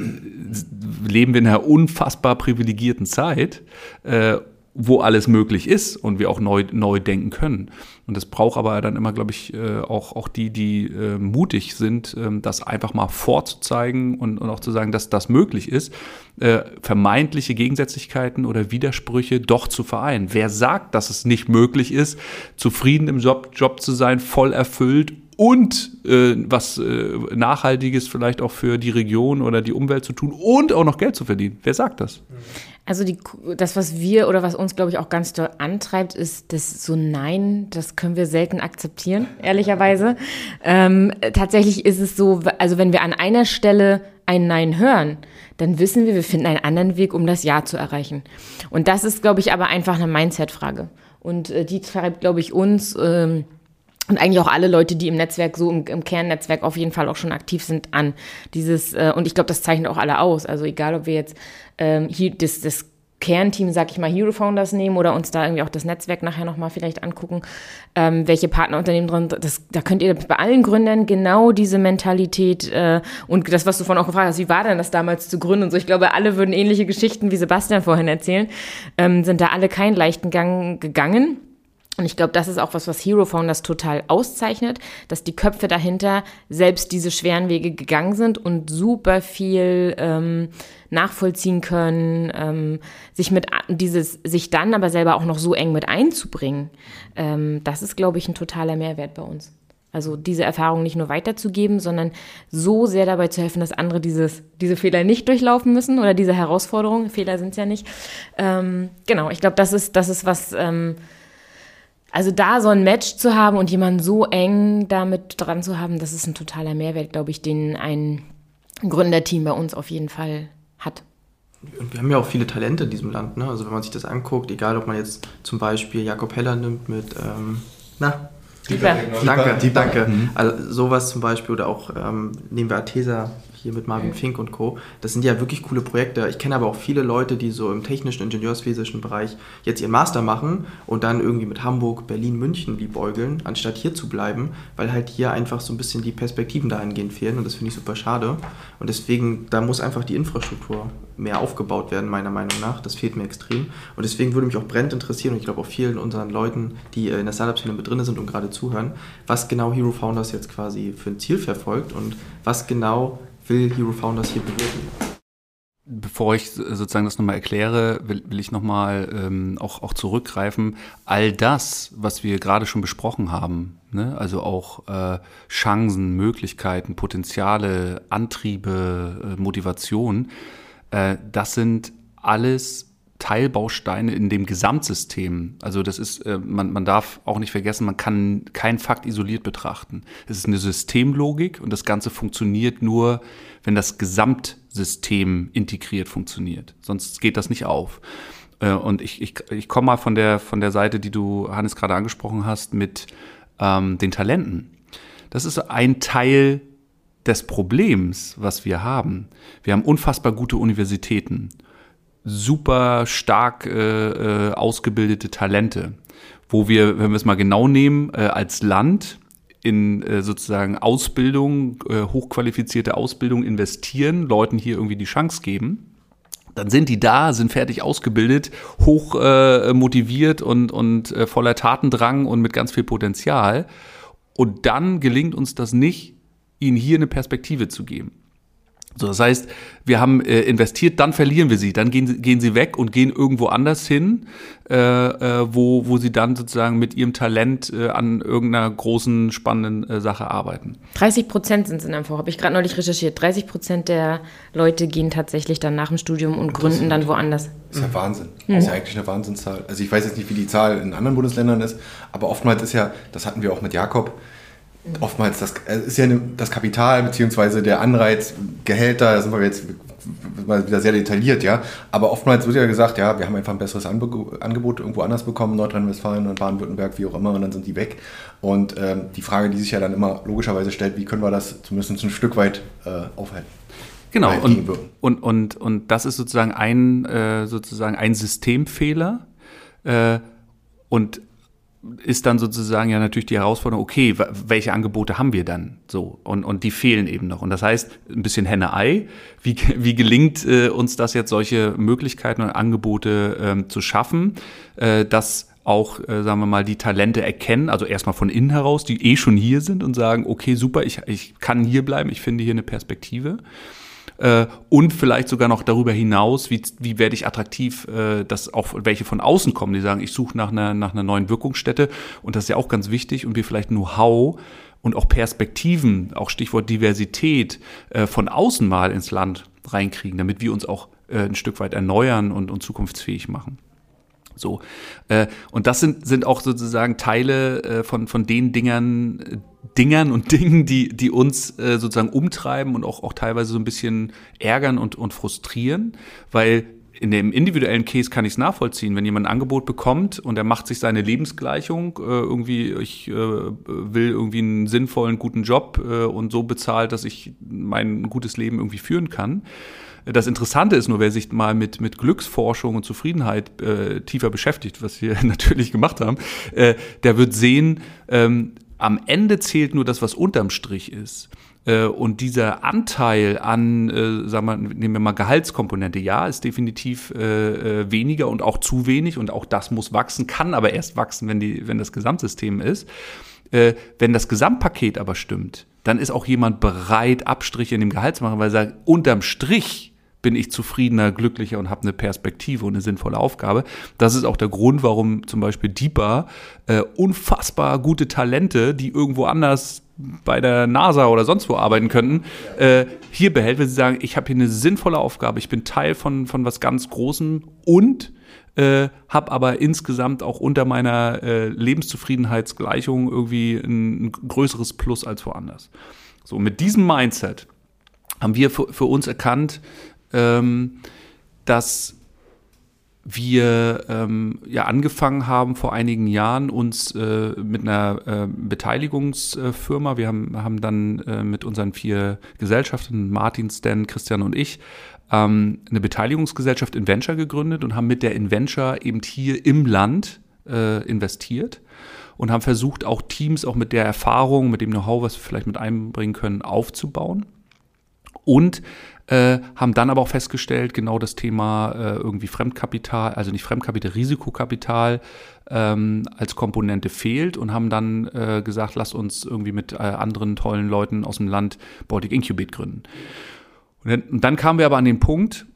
leben wir in einer unfassbar privilegierten Zeit. Äh, wo alles möglich ist und wir auch neu, neu denken können. Und das braucht aber dann immer, glaube ich, äh, auch, auch die, die äh, mutig sind, ähm, das einfach mal vorzuzeigen und, und auch zu sagen, dass das möglich ist, äh, vermeintliche Gegensätzlichkeiten oder Widersprüche doch zu vereinen. Wer sagt, dass es nicht möglich ist, zufrieden im Job, Job zu sein, voll erfüllt und äh, was äh, Nachhaltiges vielleicht auch für die Region oder die Umwelt zu tun und auch noch Geld zu verdienen. Wer sagt das? Also die, das, was wir oder was uns, glaube ich, auch ganz doll antreibt, ist das so Nein, das können wir selten akzeptieren, ehrlicherweise. Ähm, tatsächlich ist es so, also wenn wir an einer Stelle ein Nein hören, dann wissen wir, wir finden einen anderen Weg, um das Ja zu erreichen. Und das ist, glaube ich, aber einfach eine Mindset-Frage. Und äh, die treibt, glaube ich, uns. Ähm, und eigentlich auch alle Leute, die im Netzwerk so im, im Kernnetzwerk auf jeden Fall auch schon aktiv sind, an. Dieses, äh, und ich glaube, das zeichnet auch alle aus. Also egal, ob wir jetzt ähm, hier das, das Kernteam, sag ich mal, Hero Founders nehmen oder uns da irgendwie auch das Netzwerk nachher nochmal vielleicht angucken, ähm, welche Partnerunternehmen drin, das, da könnt ihr bei allen Gründern genau diese Mentalität äh, und das, was du vorhin auch gefragt hast, wie war denn das damals zu gründen und so, ich glaube, alle würden ähnliche Geschichten wie Sebastian vorhin erzählen, ähm, sind da alle keinen leichten Gang gegangen Und ich glaube, das ist auch was, was Hero Founders total auszeichnet, dass die Köpfe dahinter selbst diese schweren Wege gegangen sind und super viel ähm, nachvollziehen können, ähm, sich mit dieses, sich dann aber selber auch noch so eng mit einzubringen. Ähm, das ist, glaube ich, ein totaler Mehrwert bei uns. Also diese Erfahrung nicht nur weiterzugeben, sondern so sehr dabei zu helfen, dass andere dieses, diese Fehler nicht durchlaufen müssen oder diese Herausforderungen. Fehler sind es ja nicht. Ähm, genau, ich glaube, das ist, das ist was, ähm, also da so ein Match zu haben und jemanden so eng damit dran zu haben, das ist ein totaler Mehrwert, glaube ich, den ein Gründerteam bei uns auf jeden Fall hat. Und wir haben ja auch viele Talente in diesem Land. Ne? Also wenn man sich das anguckt, egal ob man jetzt zum Beispiel Jakob Heller nimmt mit, ähm, na, Dieper. Danke, Dieper. danke. Mhm. Also sowas zum Beispiel oder auch ähm, nehmen wir Athesa hier mit Marvin Fink und Co. Das sind ja wirklich coole Projekte. Ich kenne aber auch viele Leute, die so im technischen, ingenieursphysischen Bereich jetzt ihren Master machen und dann irgendwie mit Hamburg, Berlin, München liebäugeln, anstatt hier zu bleiben, weil halt hier einfach so ein bisschen die Perspektiven dahingehend fehlen und das finde ich super schade. Und deswegen, da muss einfach die Infrastruktur mehr aufgebaut werden, meiner Meinung nach. Das fehlt mir extrem. Und deswegen würde mich auch brennend interessieren, und ich glaube auch vielen unseren Leuten, die in der Startup-Szene mit drin sind und gerade zuhören, was genau Hero Founders jetzt quasi für ein Ziel verfolgt und was genau will Hero Founders hier bewirken? Bevor ich sozusagen das nochmal erkläre, will, will ich nochmal ähm, auch, auch zurückgreifen. All das, was wir gerade schon besprochen haben, ne? also auch äh, Chancen, Möglichkeiten, Potenziale, Antriebe, äh, Motivation, äh, das sind alles Teilbausteine in dem Gesamtsystem. Also das ist, äh, man, man darf auch nicht vergessen, man kann kein Fakt isoliert betrachten. Es ist eine Systemlogik und das Ganze funktioniert nur, wenn das Gesamtsystem integriert funktioniert. Sonst geht das nicht auf. Äh, und ich, ich, ich komme mal von der, von der Seite, die du, Hannes, gerade angesprochen hast, mit ähm, den Talenten. Das ist ein Teil des Problems, was wir haben. Wir haben unfassbar gute Universitäten super stark äh, äh, ausgebildete Talente, wo wir, wenn wir es mal genau nehmen, äh, als Land in äh, sozusagen Ausbildung, äh, hochqualifizierte Ausbildung investieren, Leuten hier irgendwie die Chance geben. Dann sind die da, sind fertig ausgebildet, hoch äh, motiviert und, und äh, voller Tatendrang und mit ganz viel Potenzial. Und dann gelingt uns das nicht, ihnen hier eine Perspektive zu geben. So, das heißt, wir haben äh, investiert, dann verlieren wir sie, dann gehen, gehen sie weg und gehen irgendwo anders hin, äh, äh, wo, wo sie dann sozusagen mit ihrem Talent äh, an irgendeiner großen, spannenden äh, Sache arbeiten. 30 Prozent sind es in MV, habe ich gerade neulich recherchiert. 30 Prozent der Leute gehen tatsächlich dann nach dem Studium und gründen dann woanders. Das ist ja Wahnsinn. Das ist ja eigentlich eine Wahnsinnszahl. Also ich weiß jetzt nicht, wie die Zahl in anderen Bundesländern ist, aber oftmals ist ja, das hatten wir auch mit Jakob, oftmals das äh, ist ja das Kapital beziehungsweise der Anreiz, Gehälter, da sind wir jetzt wieder sehr detailliert, ja. Aber oftmals wird ja gesagt, ja, wir haben einfach ein besseres Angebot irgendwo anders bekommen, Nordrhein-Westfalen und Baden-Württemberg, wie auch immer, und dann sind die weg. Und ähm, die Frage, die sich ja dann immer logischerweise stellt, wie können wir das zumindest ein Stück weit äh, aufhalten? Genau, und, und, und, und das ist sozusagen ein, äh, sozusagen ein Systemfehler. Äh, und ist dann sozusagen ja natürlich die Herausforderung, okay, welche Angebote haben wir dann so? Und, und die fehlen eben noch. Und das heißt, ein bisschen Henne-Ei. Wie, wie gelingt äh, uns das jetzt, solche Möglichkeiten und Angebote ähm, zu schaffen, äh, dass auch, äh, sagen wir mal, die Talente erkennen, also erstmal von innen heraus, die eh schon hier sind und sagen, okay, super, ich, ich kann hier bleiben, ich finde hier eine Perspektive äh, und vielleicht sogar noch darüber hinaus, wie, wie werde ich attraktiv, äh, dass auch welche von außen kommen, die sagen, ich suche nach einer, nach einer neuen Wirkungsstätte und das ist ja auch ganz wichtig und wir vielleicht Know-how und auch Perspektiven, auch Stichwort Diversität, äh, von außen mal ins Land reinkriegen, damit wir uns auch äh, ein Stück weit erneuern und, und zukunftsfähig machen. So. Äh, und das sind, sind auch sozusagen Teile äh, von, von den Dingern, Dingern und Dingen, die, die uns äh, sozusagen umtreiben und auch, auch teilweise so ein bisschen ärgern und, und frustrieren, weil in dem individuellen Case kann ich es nachvollziehen, wenn jemand ein Angebot bekommt und er macht sich seine Lebensgleichung, äh, irgendwie, ich äh, will irgendwie einen sinnvollen, guten Job äh, und so bezahlt, dass ich mein gutes Leben irgendwie führen kann. Das Interessante ist nur, wer sich mal mit, mit Glücksforschung und Zufriedenheit äh, tiefer beschäftigt, was wir natürlich gemacht haben, äh, der wird sehen, ähm, am Ende zählt nur das, was unterm Strich ist. Äh, und dieser Anteil an, äh, sagen wir, nehmen wir mal Gehaltskomponente, ja, ist definitiv äh, äh, weniger und auch zu wenig und auch das muss wachsen, kann aber erst wachsen, wenn, die, wenn das Gesamtsystem ist. Äh, wenn das Gesamtpaket aber stimmt, dann ist auch jemand bereit, Abstriche in dem Gehalt zu machen, weil er sagt, unterm Strich bin ich zufriedener, glücklicher und habe eine Perspektive und eine sinnvolle Aufgabe. Das ist auch der Grund, warum zum Beispiel Deeper äh, unfassbar gute Talente, die irgendwo anders bei der NASA oder sonst wo arbeiten könnten, äh, hier behält, weil sie sagen, ich habe hier eine sinnvolle Aufgabe, ich bin Teil von, von was ganz Großem und äh, habe aber insgesamt auch unter meiner äh, Lebenszufriedenheitsgleichung irgendwie ein, ein, größeres Plus als woanders. So, mit diesem Mindset haben wir für, für uns erkannt, ähm, dass wir ähm, ja angefangen haben vor einigen Jahren uns äh, mit einer äh, Beteiligungsfirma, wir haben, haben dann äh, mit unseren vier Gesellschaften, Martin, Stan, Christian und ich, ähm, eine Beteiligungsgesellschaft Inventure gegründet und haben mit der Inventure eben hier im Land äh, investiert und haben versucht, auch Teams auch mit der Erfahrung, mit dem Know-how, was wir vielleicht mit einbringen können, aufzubauen. Und äh, haben dann aber auch festgestellt, genau das Thema äh, irgendwie Fremdkapital, also nicht Fremdkapital, Risikokapital ähm, als Komponente fehlt und haben dann äh, gesagt, lass uns irgendwie mit äh, anderen tollen Leuten aus dem Land Baltic Incubate gründen. Und dann, und dann kamen wir aber an den Punkt,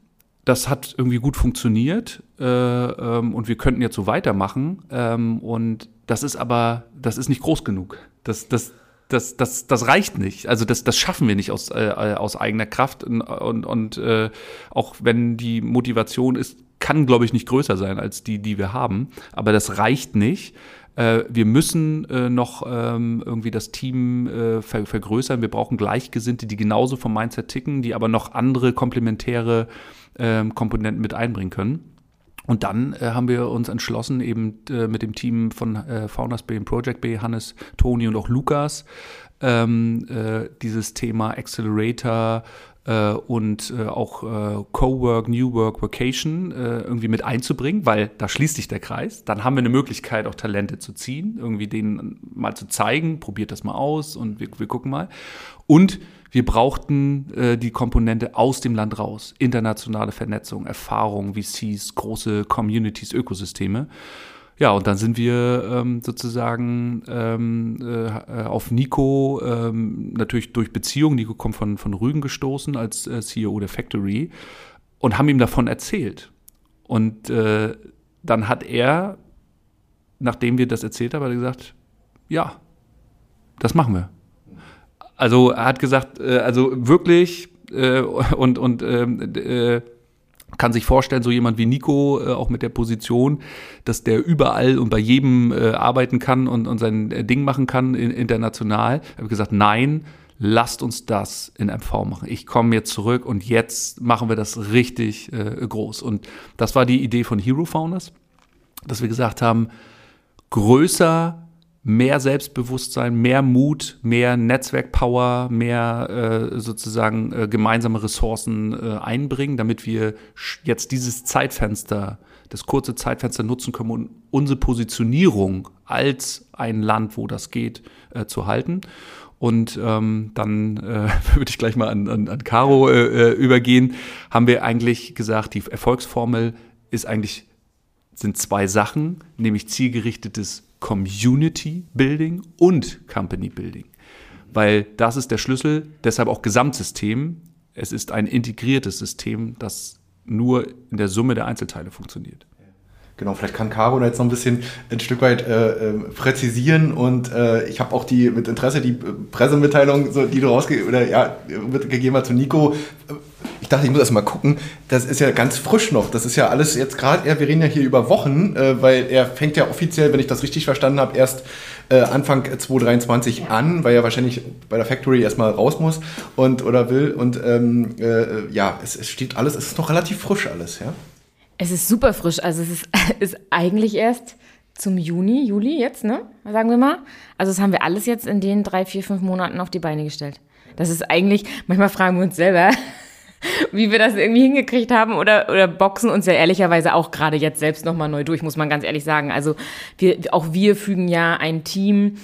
das hat irgendwie gut funktioniert äh, ähm, und wir könnten jetzt so weitermachen. Ähm, und das ist aber, das ist nicht groß genug. Das, das, das, das, das reicht nicht. Also das, das schaffen wir nicht aus, äh, aus eigener Kraft. Und, und, und äh, auch wenn die Motivation ist, kann, glaube ich, nicht größer sein als die, die wir haben. Aber das reicht nicht. Äh, wir müssen äh, noch ähm, irgendwie das Team äh, ver vergrößern. Wir brauchen Gleichgesinnte, die genauso vom Mindset ticken, die aber noch andere komplementäre ähm, Komponenten mit einbringen können. Und dann äh, haben wir uns entschlossen, eben äh, mit dem Team von äh, Founders Bay und Project Bay, Hannes, Toni und auch Lukas, ähm, äh, dieses Thema Accelerator äh, und äh, auch äh, Co-Work, New Work, Vacation äh, irgendwie mit einzubringen, weil da schließt sich der Kreis. Dann haben wir eine Möglichkeit, auch Talente zu ziehen, irgendwie denen mal zu zeigen, probiert das mal aus und wir, wir gucken mal. Und wir brauchten äh, die Komponente aus dem Land raus. Internationale Vernetzung, Erfahrung, VCs, große Communities, Ökosysteme. Ja, und dann sind wir ähm, sozusagen ähm, äh, auf Nico ähm, natürlich durch Beziehungen, Nico kommt von, von Rügen gestoßen als äh, CEO der Factory und haben ihm davon erzählt. Und äh, dann hat er, nachdem wir das erzählt haben, hat er gesagt, ja, das machen wir. Also er hat gesagt, äh, also wirklich äh, und, und ähm, äh, kann sich vorstellen, so jemand wie Nico, äh, auch mit der Position, dass der überall und bei jedem äh, arbeiten kann und, und sein äh, Ding machen kann in, international. Ich habe gesagt, nein, lasst uns das in MV machen. Ich komme jetzt zurück und jetzt machen wir das richtig groß. Und das war die Idee von Hero Founders, dass wir gesagt haben, größer mehr Selbstbewusstsein, mehr Mut, mehr Netzwerkpower, mehr äh, sozusagen äh, gemeinsame Ressourcen äh, einbringen, damit wir jetzt dieses Zeitfenster, das kurze Zeitfenster nutzen können, um unsere Positionierung als ein Land, wo das geht, äh, zu halten. Und ähm, dann äh, würde ich gleich mal an, an, an Caro äh, äh, übergehen. Haben wir eigentlich gesagt, die Erfolgsformel ist eigentlich sind zwei Sachen, nämlich zielgerichtetes Community Building und Company Building. Weil das ist der Schlüssel, deshalb auch Gesamtsystem. Es ist ein integriertes System, das nur in der Summe der Einzelteile funktioniert. Genau, vielleicht kann Caro jetzt noch ein bisschen ein Stück weit äh, äh, präzisieren und äh, ich habe auch die mit Interesse die Pressemitteilung, so, die du rausgegeben oder ja, gegeben hast zu Nico. Ich dachte, ich muss erst mal gucken. Das ist ja ganz frisch noch. Das ist ja alles jetzt gerade, wir reden ja hier über Wochen, äh, weil er fängt ja offiziell, wenn ich das richtig verstanden habe, erst äh, Anfang 2023 an, weil er wahrscheinlich bei der Factory erstmal raus muss und oder will. Und ähm, äh, ja, es, es steht alles, es ist noch relativ frisch alles, ja. Es ist super frisch. Also es ist, ist eigentlich erst zum Juni, Juli jetzt, ne? Sagen wir mal. Also das haben wir alles jetzt in den drei, vier, fünf Monaten auf die Beine gestellt. Das ist eigentlich, manchmal fragen wir uns selber, wie wir das irgendwie hingekriegt haben oder, oder boxen uns ja ehrlicherweise auch gerade jetzt selbst nochmal neu durch, muss man ganz ehrlich sagen. Also wir, auch wir fügen ja ein Team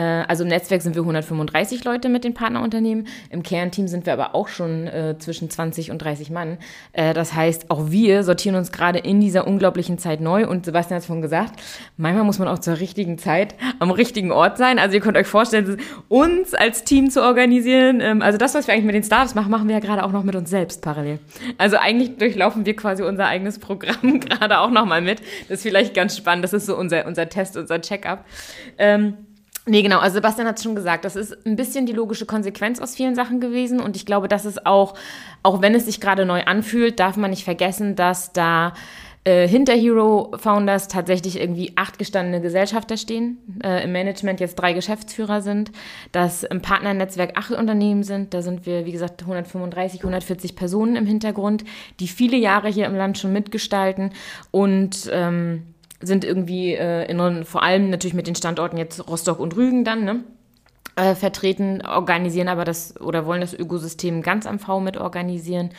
also im Netzwerk sind wir 135 Leute mit den Partnerunternehmen. Im Kernteam sind wir aber auch schon äh, zwischen 20 und 30 Mann. Äh, das heißt, auch wir sortieren uns gerade in dieser unglaublichen Zeit neu. Und Sebastian hat es vorhin gesagt, manchmal muss man auch zur richtigen Zeit am richtigen Ort sein. Also ihr könnt euch vorstellen, uns als Team zu organisieren. Ähm, also das, was wir eigentlich mit den Startups machen, machen wir ja gerade auch noch mit uns selbst parallel. Also eigentlich durchlaufen wir quasi unser eigenes Programm gerade auch nochmal mit. Das ist vielleicht ganz spannend. Das ist so unser, unser Test, unser Check-up. Ähm, Nee, genau. Also Sebastian hat es schon gesagt, das ist ein bisschen die logische Konsequenz aus vielen Sachen gewesen. Und ich glaube, das ist auch, auch wenn es sich gerade neu anfühlt, darf man nicht vergessen, dass da äh, hinter Hero Founders tatsächlich irgendwie acht gestandene Gesellschafter stehen, äh, im Management jetzt drei Geschäftsführer sind, dass im Partnernetzwerk acht Unternehmen sind, da sind wir, wie gesagt, 135, 140 Personen im Hintergrund, die viele Jahre hier im Land schon mitgestalten und ähm, sind irgendwie äh, in, vor allem natürlich mit den Standorten jetzt Rostock und Rügen dann, ne? Äh, vertreten, organisieren aber das oder wollen das Ökosystem ganz am V mit organisieren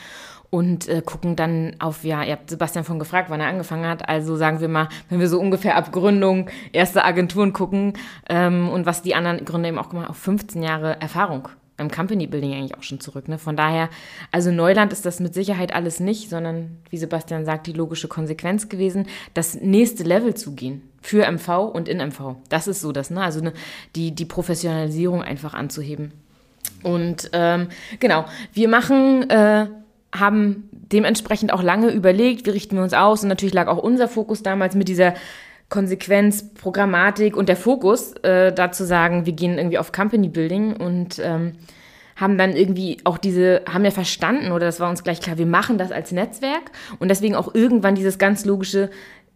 und äh, gucken dann auf, ja, ihr habt Sebastian von gefragt, wann er angefangen hat. Also sagen wir mal, wenn wir so ungefähr ab Gründung erste Agenturen gucken ähm, und was die anderen Gründer eben auch gemacht haben, auf 15 Jahre Erfahrung beim Company Building eigentlich auch schon zurück. Ne? Von daher, also Neuland ist das mit Sicherheit alles nicht, sondern wie Sebastian sagt, die logische Konsequenz gewesen, das nächste Level zu gehen für MV und in MV. Das ist so das, ne? Also ne, die, die Professionalisierung einfach anzuheben. Und ähm, genau, wir machen, äh, haben dementsprechend auch lange überlegt, wie richten wir uns aus. Und natürlich lag auch unser Fokus damals mit dieser Konsequenz, Programmatik und der Fokus, äh, da zu sagen, wir gehen irgendwie auf Company Building und ähm, haben dann irgendwie auch diese, haben ja verstanden, oder das war uns gleich klar, wir machen das als Netzwerk und deswegen auch irgendwann dieses ganz logische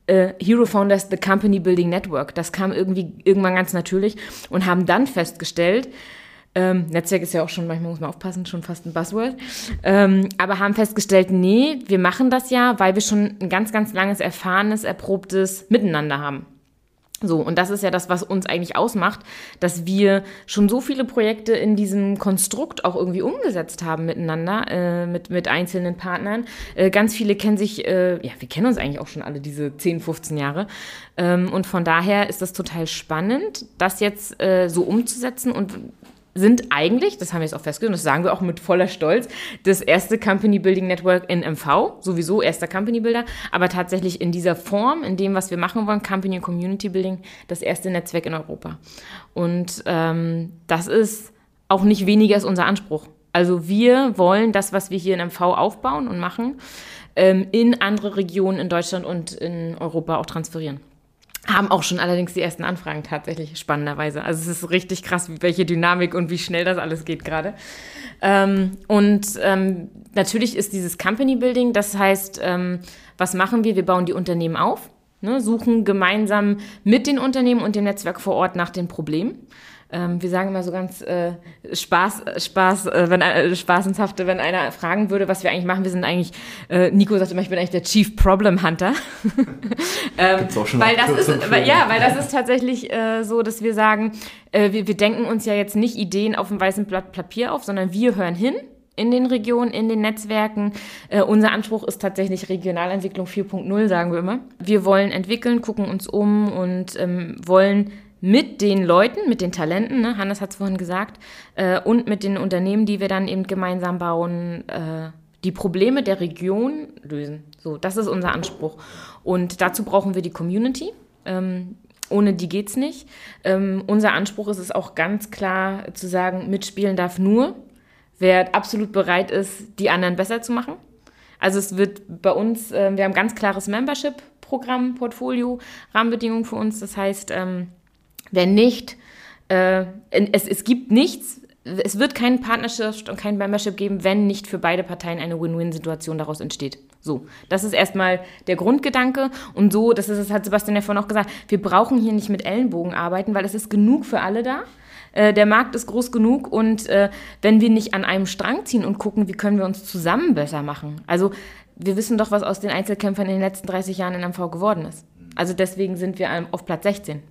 äh, Hero Founders The Company Building Network. Das kam irgendwie irgendwann ganz natürlich und haben dann festgestellt, ähm, Netzwerk ist ja auch schon, manchmal muss man aufpassen, schon fast ein Buzzword. Ähm, aber haben festgestellt, nee, wir machen das ja, weil wir schon ein ganz, ganz langes, erfahrenes, erprobtes Miteinander haben. So, und das ist ja das, was uns eigentlich ausmacht, dass wir schon so viele Projekte in diesem Konstrukt auch irgendwie umgesetzt haben miteinander, äh, mit, mit einzelnen Partnern. Äh, ganz viele kennen sich, äh, ja, wir kennen uns eigentlich auch schon alle diese 10, 15 Jahre. Ähm, und von daher ist das total spannend, das jetzt äh, so umzusetzen und sind eigentlich, das haben wir jetzt auch festgestellt, das sagen wir auch mit voller Stolz, das erste Company Building Network in MV, sowieso erster Company Builder, aber tatsächlich in dieser Form, in dem, was wir machen wollen, Company und Community Building, das erste Netzwerk in Europa. Und ähm, das ist auch nicht weniger als unser Anspruch. Also wir wollen das, was wir hier in MV aufbauen und machen, ähm, in andere Regionen in Deutschland und in Europa auch transferieren. Haben auch schon allerdings die ersten Anfragen tatsächlich, spannenderweise. Also es ist richtig krass, welche Dynamik und wie schnell das alles geht gerade. Ähm, und ähm, natürlich ist dieses Company Building, das heißt, ähm, was machen wir? Wir bauen die Unternehmen auf, ne, suchen gemeinsam mit den Unternehmen und dem Netzwerk vor Ort nach den Problemen ähm, wir sagen immer so ganz äh, Spaß, Spaß, äh, wenn äh, spaßenshafte, wenn einer fragen würde, was wir eigentlich machen, wir sind eigentlich, äh, Nico sagt immer, ich bin eigentlich der Chief Problem Hunter. ähm, auch schon weil das ist, weil, ja, weil das ist tatsächlich äh, so, dass wir sagen, äh, wir, wir denken uns ja jetzt nicht Ideen auf dem weißen Blatt Papier auf, sondern wir hören hin in den Regionen, in den Netzwerken. Äh, unser Anspruch ist tatsächlich Regionalentwicklung 4.0, sagen wir immer. Wir wollen entwickeln, gucken uns um und ähm, wollen mit den Leuten, mit den Talenten, ne? Hannes hat es vorhin gesagt, äh, und mit den Unternehmen, die wir dann eben gemeinsam bauen, äh, die Probleme der Region lösen. So, das ist unser Anspruch. Und dazu brauchen wir die Community. Ähm, ohne die geht's nicht. Ähm, unser Anspruch ist es auch ganz klar zu sagen, mitspielen darf nur, wer absolut bereit ist, die anderen besser zu machen. Also es wird bei uns, äh, wir haben ganz klares Membership-Programm, Portfolio, Rahmenbedingungen für uns. Das heißt, ähm, wenn nicht, äh, es, es gibt nichts, es wird keinen Partnership und kein Membership geben, wenn nicht für beide Parteien eine Win-Win-Situation daraus entsteht. So, das ist erstmal der Grundgedanke. Und so, das ist es, hat Sebastian ja vorhin auch gesagt, wir brauchen hier nicht mit Ellenbogen arbeiten, weil es ist genug für alle da. Äh, der Markt ist groß genug und äh, wenn wir nicht an einem Strang ziehen und gucken, wie können wir uns zusammen besser machen. Also wir wissen doch, was aus den Einzelkämpfern in den letzten 30 Jahren in MV geworden ist. Also deswegen sind wir auf Platz 16.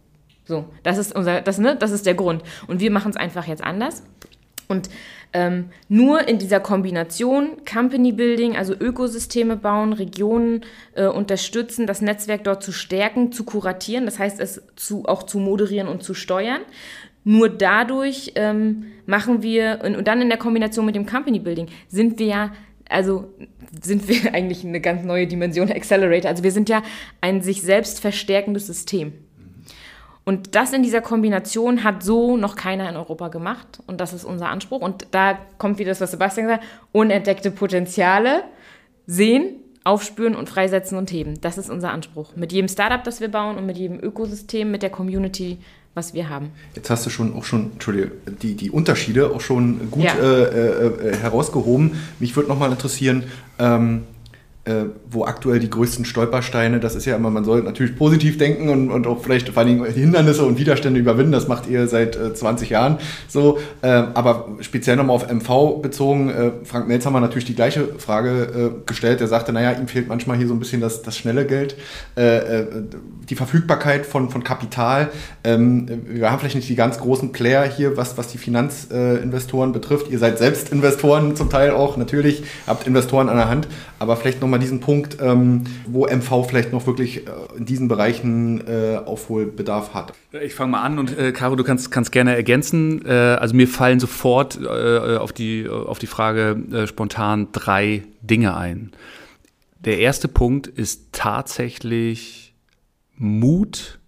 So, das ist unser, das, ne, das ist der Grund. Und wir machen es einfach jetzt anders Und ähm, nur in dieser Kombination Company Building, also Ökosysteme bauen, Regionen äh, unterstützen, das Netzwerk dort zu stärken, zu kuratieren, das heißt es zu, auch zu moderieren und zu steuern. Nur dadurch ähm, machen wir, und, und dann in der Kombination mit dem Company Building, sind wir ja also sind wir eigentlich eine ganz neue Dimension Accelerator. Also wir sind ja ein sich selbst verstärkendes System. Und das in dieser Kombination hat so noch keiner in Europa gemacht. Und das ist unser Anspruch. Und da kommt wieder das, was Sebastian gesagt hat, unentdeckte Potenziale sehen, aufspüren und freisetzen und heben. Das ist unser Anspruch. Mit jedem Startup, das wir bauen und mit jedem Ökosystem, mit der Community, was wir haben. Jetzt hast du schon auch schon, Entschuldige, die, die Unterschiede auch schon gut ja. äh, äh, äh herausgehoben. Mich würde nochmal interessieren, ähm, äh, wo aktuell die größten Stolpersteine, das ist ja immer, man soll natürlich positiv denken und, und auch vielleicht vor allem Hindernisse und Widerstände überwinden, das macht ihr seit äh, 20 Jahren so, äh, aber speziell nochmal auf MV bezogen, äh, Frank Melz haben wir natürlich die gleiche Frage äh, gestellt, der sagte, naja, ihm fehlt manchmal hier so ein bisschen das, das schnelle Geld, äh, die Verfügbarkeit von, von Kapital, ähm, wir haben vielleicht nicht die ganz großen Player hier, was, was die Finanzinvestoren betrifft, ihr seid selbst Investoren zum Teil auch, natürlich, habt Investoren an der Hand, aber vielleicht nochmal diesen Punkt, ähm, wo MV vielleicht noch wirklich äh, in diesen Bereichen äh, Aufholbedarf hat. Ich fange mal an und äh, Caro, du kannst, kannst gerne ergänzen. Äh, also mir fallen sofort äh, auf, die, auf die Frage äh, spontan drei Dinge ein. Der erste Punkt ist tatsächlich Mut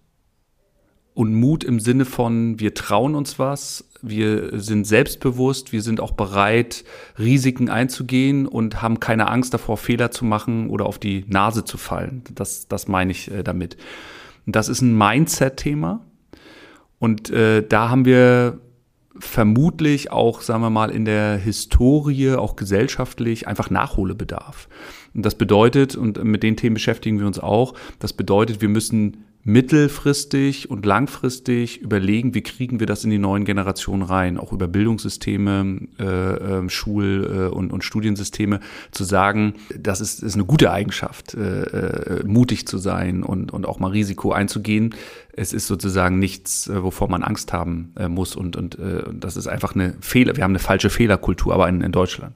und Mut im Sinne von, wir trauen uns was, wir sind selbstbewusst, wir sind auch bereit, Risiken einzugehen und haben keine Angst davor, Fehler zu machen oder auf die Nase zu fallen. Das, das meine ich äh, damit. Das ist ein Mindset-Thema. Und äh, da haben wir vermutlich auch, sagen wir mal, in der Historie, auch gesellschaftlich, einfach Nachholbedarf. Und das bedeutet, und mit den Themen beschäftigen wir uns auch, das bedeutet, wir müssen mittelfristig und langfristig überlegen, wie kriegen wir das in die neuen Generationen rein, auch über Bildungssysteme, äh, ähm, Schul- äh, und, und Studiensysteme, zu sagen, das ist, ist eine gute Eigenschaft, äh, äh, mutig zu sein und, und auch mal Risiko einzugehen. Es ist sozusagen nichts, äh, wovor man Angst haben äh, muss und, und äh, das ist einfach eine Fehler, wir haben eine falsche Fehlerkultur, aber in, in Deutschland.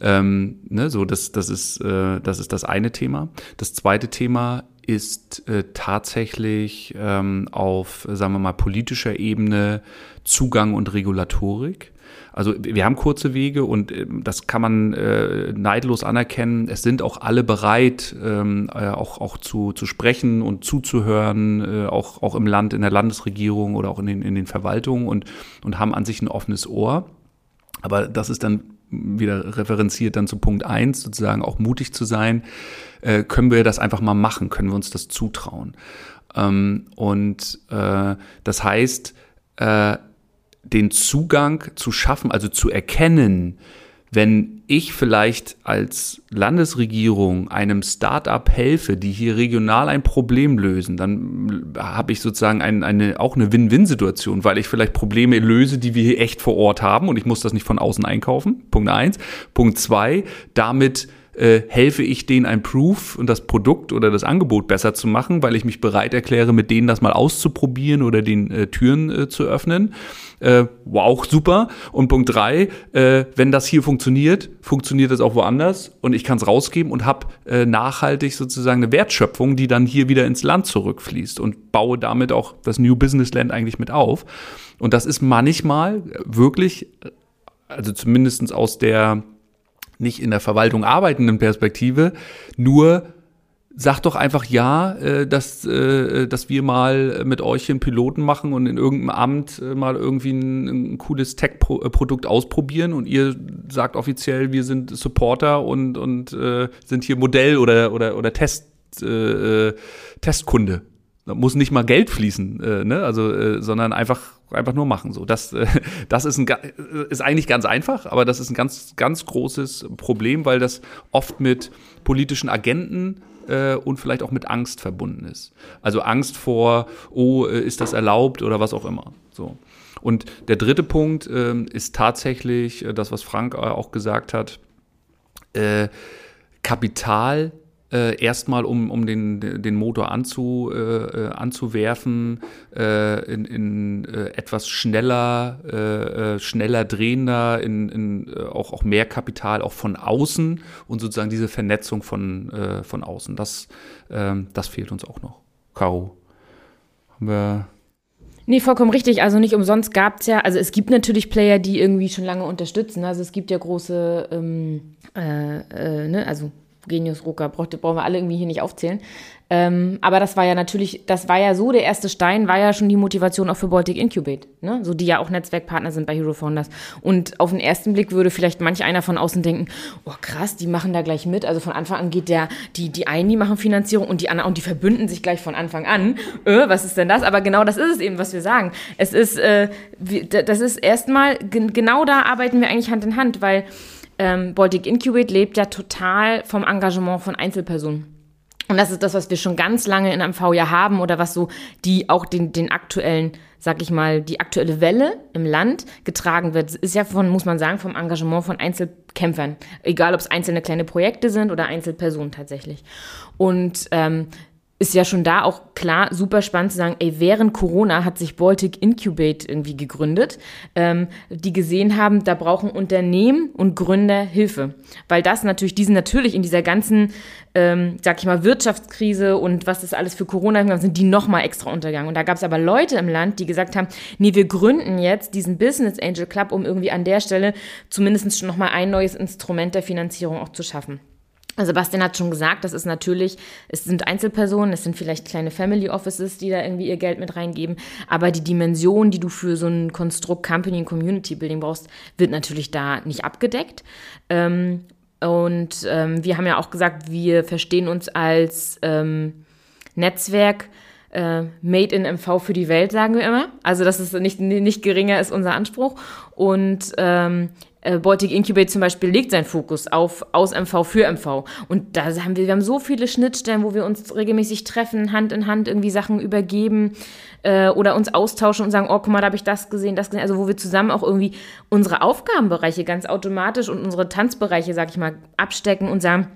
Ähm, ne, so, das, das, ist, äh, das ist das eine Thema. Das zweite Thema ist äh, tatsächlich ähm, auf, sagen wir mal, politischer Ebene Zugang und Regulatorik. Also wir haben kurze Wege und äh, das kann man äh, neidlos anerkennen. Es sind auch alle bereit, ähm, äh, auch, auch zu, zu sprechen und zuzuhören, äh, auch, auch im Land, in der Landesregierung oder auch in den, in den Verwaltungen und, und haben an sich ein offenes Ohr. Aber das ist dann wieder referenziert dann zu Punkt eins sozusagen auch mutig zu sein, äh, können wir das einfach mal machen, können wir uns das zutrauen. Ähm, und äh, das heißt, äh, den Zugang zu schaffen, also zu erkennen, wenn ich vielleicht als Landesregierung einem Start-up helfe, die hier regional ein Problem lösen, dann habe ich sozusagen ein, eine, auch eine Win-Win-Situation, weil ich vielleicht Probleme löse, die wir hier echt vor Ort haben und ich muss das nicht von außen einkaufen. Punkt eins. Punkt zwei, damit äh, helfe ich denen ein Proof und das Produkt oder das Angebot besser zu machen, weil ich mich bereit erkläre, mit denen das mal auszuprobieren oder den äh, Türen äh, zu öffnen. Äh, wow, super. Und Punkt drei, äh, wenn das hier funktioniert, funktioniert das auch woanders und ich kann es rausgeben und habe äh, nachhaltig sozusagen eine Wertschöpfung, die dann hier wieder ins Land zurückfließt und baue damit auch das New Business Land eigentlich mit auf. Und das ist manchmal wirklich, also zumindestens aus der nicht in der Verwaltung arbeitenden Perspektive, nur sagt doch einfach ja, äh, dass, äh, dass wir mal mit euch einen Piloten machen und in irgendeinem Amt äh, mal irgendwie ein, ein cooles Tech-Produkt ausprobieren und ihr sagt offiziell, wir sind Supporter und, und äh, sind hier Modell oder, oder, oder Test, äh, Testkunde. Da muss nicht mal Geld fließen, äh, ne? also, sondern einfach, einfach nur machen. So, das, äh, das ist, ein, ist eigentlich ganz einfach, aber das ist ein ganz, ganz großes Problem, weil das oft mit politischen Agenten äh, und vielleicht auch mit Angst verbunden ist. Also Angst vor, oh, äh, ist das erlaubt oder was auch immer. So. Und der dritte Punkt äh, ist tatsächlich äh, das, was Frank äh, auch gesagt hat. Kapital äh, erstmal um, um den, den Motor anzu, äh, anzuwerfen, äh, in, in äh, etwas schneller, äh, schneller drehender, in, in auch, auch mehr Kapital auch von außen und sozusagen diese Vernetzung von, von außen. Das, ähm, das fehlt uns auch noch. Caro, haben wir Nee, vollkommen richtig. Also nicht umsonst gab es ja, also es gibt natürlich Player, die irgendwie schon lange unterstützen. Also es gibt ja große, ähm, äh, äh, ne, also Genius, Rucker, brauchen wir alle irgendwie hier nicht aufzählen. Ähm, aber das war ja natürlich, das war ja so, der erste Stein war ja schon die Motivation auch für Baltic Incubate, ne? so die ja auch Netzwerkpartner sind bei Hero Founders. Und auf den ersten Blick würde vielleicht manch einer von außen denken, oh krass, die machen da gleich mit. Also von Anfang an geht der, die, die einen, die machen Finanzierung und die anderen, und die verbünden sich gleich von Anfang an. Äh, was ist denn das? Aber genau das ist es eben, was wir sagen. Es ist, äh, das ist erstmal, genau da arbeiten wir eigentlich Hand in Hand, weil ähm, Baltic Incubate lebt ja total vom Engagement von Einzelpersonen. Und das ist das, was wir schon ganz lange in MV ja haben oder was so die auch den, den aktuellen, sag ich mal, die aktuelle Welle im Land getragen wird, ist ja von, muss man sagen, vom Engagement von Einzelkämpfern. Egal, ob es einzelne kleine Projekte sind oder Einzelpersonen tatsächlich. Und ähm, ist ja schon da auch klar super spannend zu sagen, ey, während Corona hat sich Baltic Incubate irgendwie gegründet, ähm, die gesehen haben, da brauchen Unternehmen und Gründer Hilfe. Weil das natürlich, die sind natürlich in dieser ganzen, ähm, sag ich mal, Wirtschaftskrise und was das alles für Corona sind, die nochmal extra untergegangen. Und da gab es aber Leute im Land, die gesagt haben, nee, wir gründen jetzt diesen Business Angel Club, um irgendwie an der Stelle zumindest schon nochmal ein neues Instrument der Finanzierung auch zu schaffen. Sebastian hat schon gesagt, das ist natürlich, es sind Einzelpersonen, es sind vielleicht kleine Family Offices, die da irgendwie ihr Geld mit reingeben, aber die Dimension, die du für so ein Konstrukt Company und Community Building brauchst, wird natürlich da nicht abgedeckt. Ähm, und ähm, wir haben ja auch gesagt, wir verstehen uns als ähm, Netzwerk, äh, Made in MV für die Welt, sagen wir immer. Also, dass es nicht, nicht geringer ist unser Anspruch. Und ähm, äh, Baltic Incubate zum Beispiel legt seinen Fokus auf aus MV für MV. Und da haben wir, wir haben so viele Schnittstellen, wo wir uns regelmäßig treffen, Hand in Hand irgendwie Sachen übergeben äh, oder uns austauschen und sagen, oh, guck mal, da habe ich das gesehen, das gesehen. Also wo wir zusammen auch irgendwie unsere Aufgabenbereiche ganz automatisch und unsere Tanzbereiche, sag ich mal, abstecken und sagen,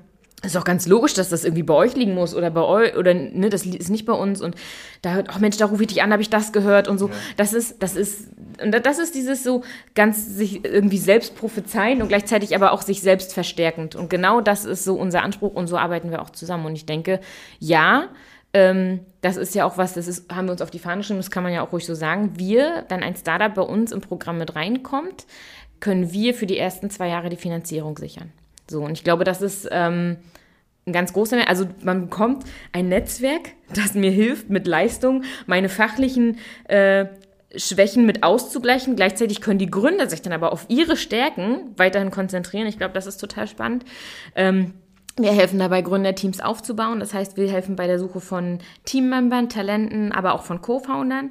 ist auch ganz logisch, dass das irgendwie bei euch liegen muss oder bei euch oder ne, das ist nicht bei uns und da hört, oh Mensch, da rufe ich dich an, habe ich das gehört und so. Ja. Das ist, das ist, und das ist dieses so ganz sich irgendwie selbst prophezeien und gleichzeitig aber auch sich selbst verstärkend. Und genau das ist so unser Anspruch und so arbeiten wir auch zusammen. Und ich denke, ja, ähm, das ist ja auch was, das ist, haben wir uns auf die Fahne geschrieben, das kann man ja auch ruhig so sagen. Wir, wenn ein Startup bei uns im Programm mit reinkommt, können wir für die ersten zwei Jahre die Finanzierung sichern. So, und ich glaube, das ist ähm, ein ganz großer, also man bekommt ein Netzwerk, das mir hilft, mit Leistung meine fachlichen äh, Schwächen mit auszugleichen. Gleichzeitig können die Gründer sich dann aber auf ihre Stärken weiterhin konzentrieren. Ich glaube, das ist total spannend. Ähm, wir helfen dabei, Gründerteams aufzubauen. Das heißt, wir helfen bei der Suche von Teammembern, Talenten, aber auch von Co-Foundern.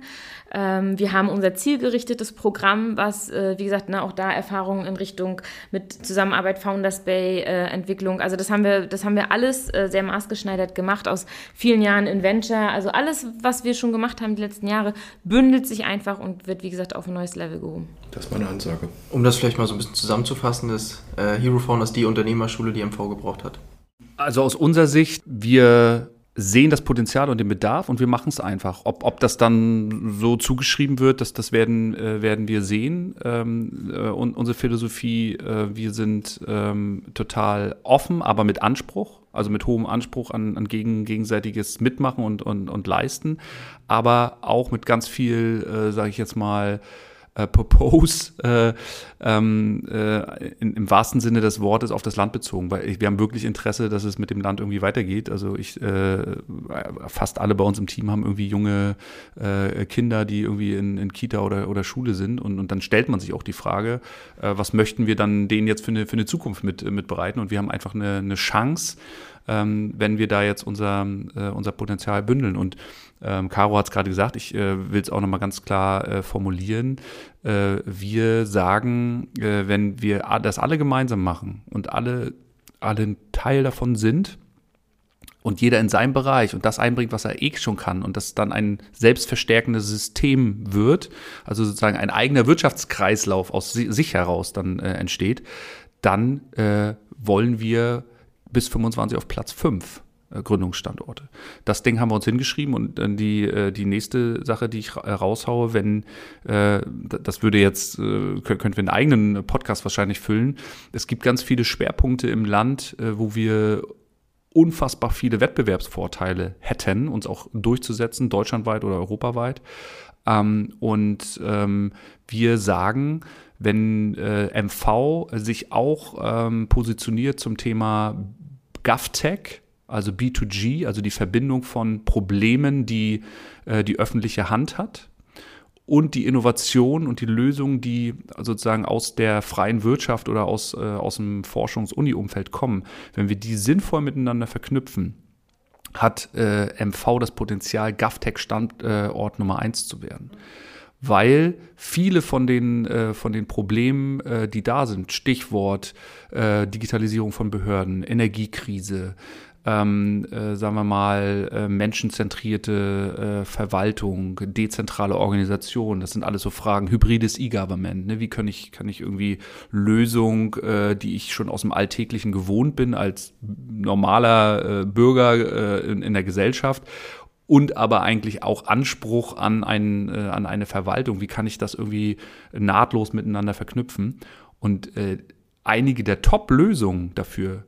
Ähm, wir haben unser zielgerichtetes Programm, was, äh, wie gesagt, ne, auch da Erfahrungen in Richtung mit Zusammenarbeit Founders Bay, äh, Entwicklung. Also das haben wir, das haben wir alles äh, sehr maßgeschneidert gemacht aus vielen Jahren in Venture. Also alles, was wir schon gemacht haben die letzten Jahre, bündelt sich einfach und wird, wie gesagt, auf ein neues Level gehoben. Das war eine Ansage. Um das vielleicht mal so ein bisschen zusammenzufassen, ist äh, Hero Founders die Unternehmerschule, die MV gebraucht hat. Also aus unserer Sicht, wir sehen das Potenzial und den Bedarf und wir machen es einfach. Ob, ob das dann so zugeschrieben wird, das, das werden, äh, werden wir sehen. Ähm, äh, und unsere Philosophie, äh, wir sind ähm, total offen, aber mit Anspruch, also mit hohem Anspruch an, an gegen, gegenseitiges Mitmachen und, und, und Leisten, aber auch mit ganz viel, äh, sage ich jetzt mal, äh, Propose äh, ähm, äh, in, im wahrsten Sinne des Wortes auf das Land bezogen, weil ich, wir haben wirklich Interesse, dass es mit dem Land irgendwie weitergeht. Also ich äh, fast alle bei uns im Team haben irgendwie junge äh, Kinder, die irgendwie in, in Kita oder, oder Schule sind und, und dann stellt man sich auch die Frage, äh, was möchten wir dann denen jetzt für eine, für eine Zukunft mit, mit und wir haben einfach eine, eine Chance, ähm, wenn wir da jetzt unser, äh, unser Potenzial bündeln. Und ähm, Caro hat es gerade gesagt, ich äh, will es auch nochmal ganz klar äh, formulieren. Äh, wir sagen, äh, wenn wir das alle gemeinsam machen und alle, alle ein Teil davon sind, und jeder in seinem Bereich und das einbringt, was er eh schon kann und das dann ein selbstverstärkendes System wird, also sozusagen ein eigener Wirtschaftskreislauf aus sich heraus dann äh, entsteht, dann äh, wollen wir bis 25 auf Platz 5 äh, Gründungsstandorte. Das Ding haben wir uns hingeschrieben und dann die, äh, die nächste Sache, die ich raushaue, wenn, äh, das würde jetzt, könnten wir einen eigenen Podcast wahrscheinlich füllen. Es gibt ganz viele Schwerpunkte im Land, wo wir unfassbar viele Wettbewerbsvorteile hätten, uns auch durchzusetzen, deutschlandweit oder europaweit. Ähm, und ähm, wir sagen, wenn MV sich auch ähm, positioniert zum Thema GovTech, also B2G, also die Verbindung von Problemen, die äh, die öffentliche Hand hat und die Innovation und die Lösungen, die sozusagen aus der freien Wirtschaft oder aus, äh, aus dem Forschungs-Uni-Umfeld kommen, wenn wir die sinnvoll miteinander verknüpfen, hat äh, MV das Potenzial, GovTech-Standort Nummer eins zu werden. Weil viele von den, äh, von den Problemen, äh, die da sind, Stichwort äh, Digitalisierung von Behörden, Energiekrise, ähm, äh, sagen wir mal, äh, menschenzentrierte äh, Verwaltung, dezentrale Organisation, das sind alles so Fragen, hybrides E-Government, ne? wie kann ich, kann ich irgendwie Lösung, äh, die ich schon aus dem Alltäglichen gewohnt bin, als normaler äh, Bürger äh, in, in der Gesellschaft und aber eigentlich auch Anspruch an, ein, äh, an eine Verwaltung. Wie kann ich das irgendwie nahtlos miteinander verknüpfen? Und äh, einige der Top-Lösungen dafür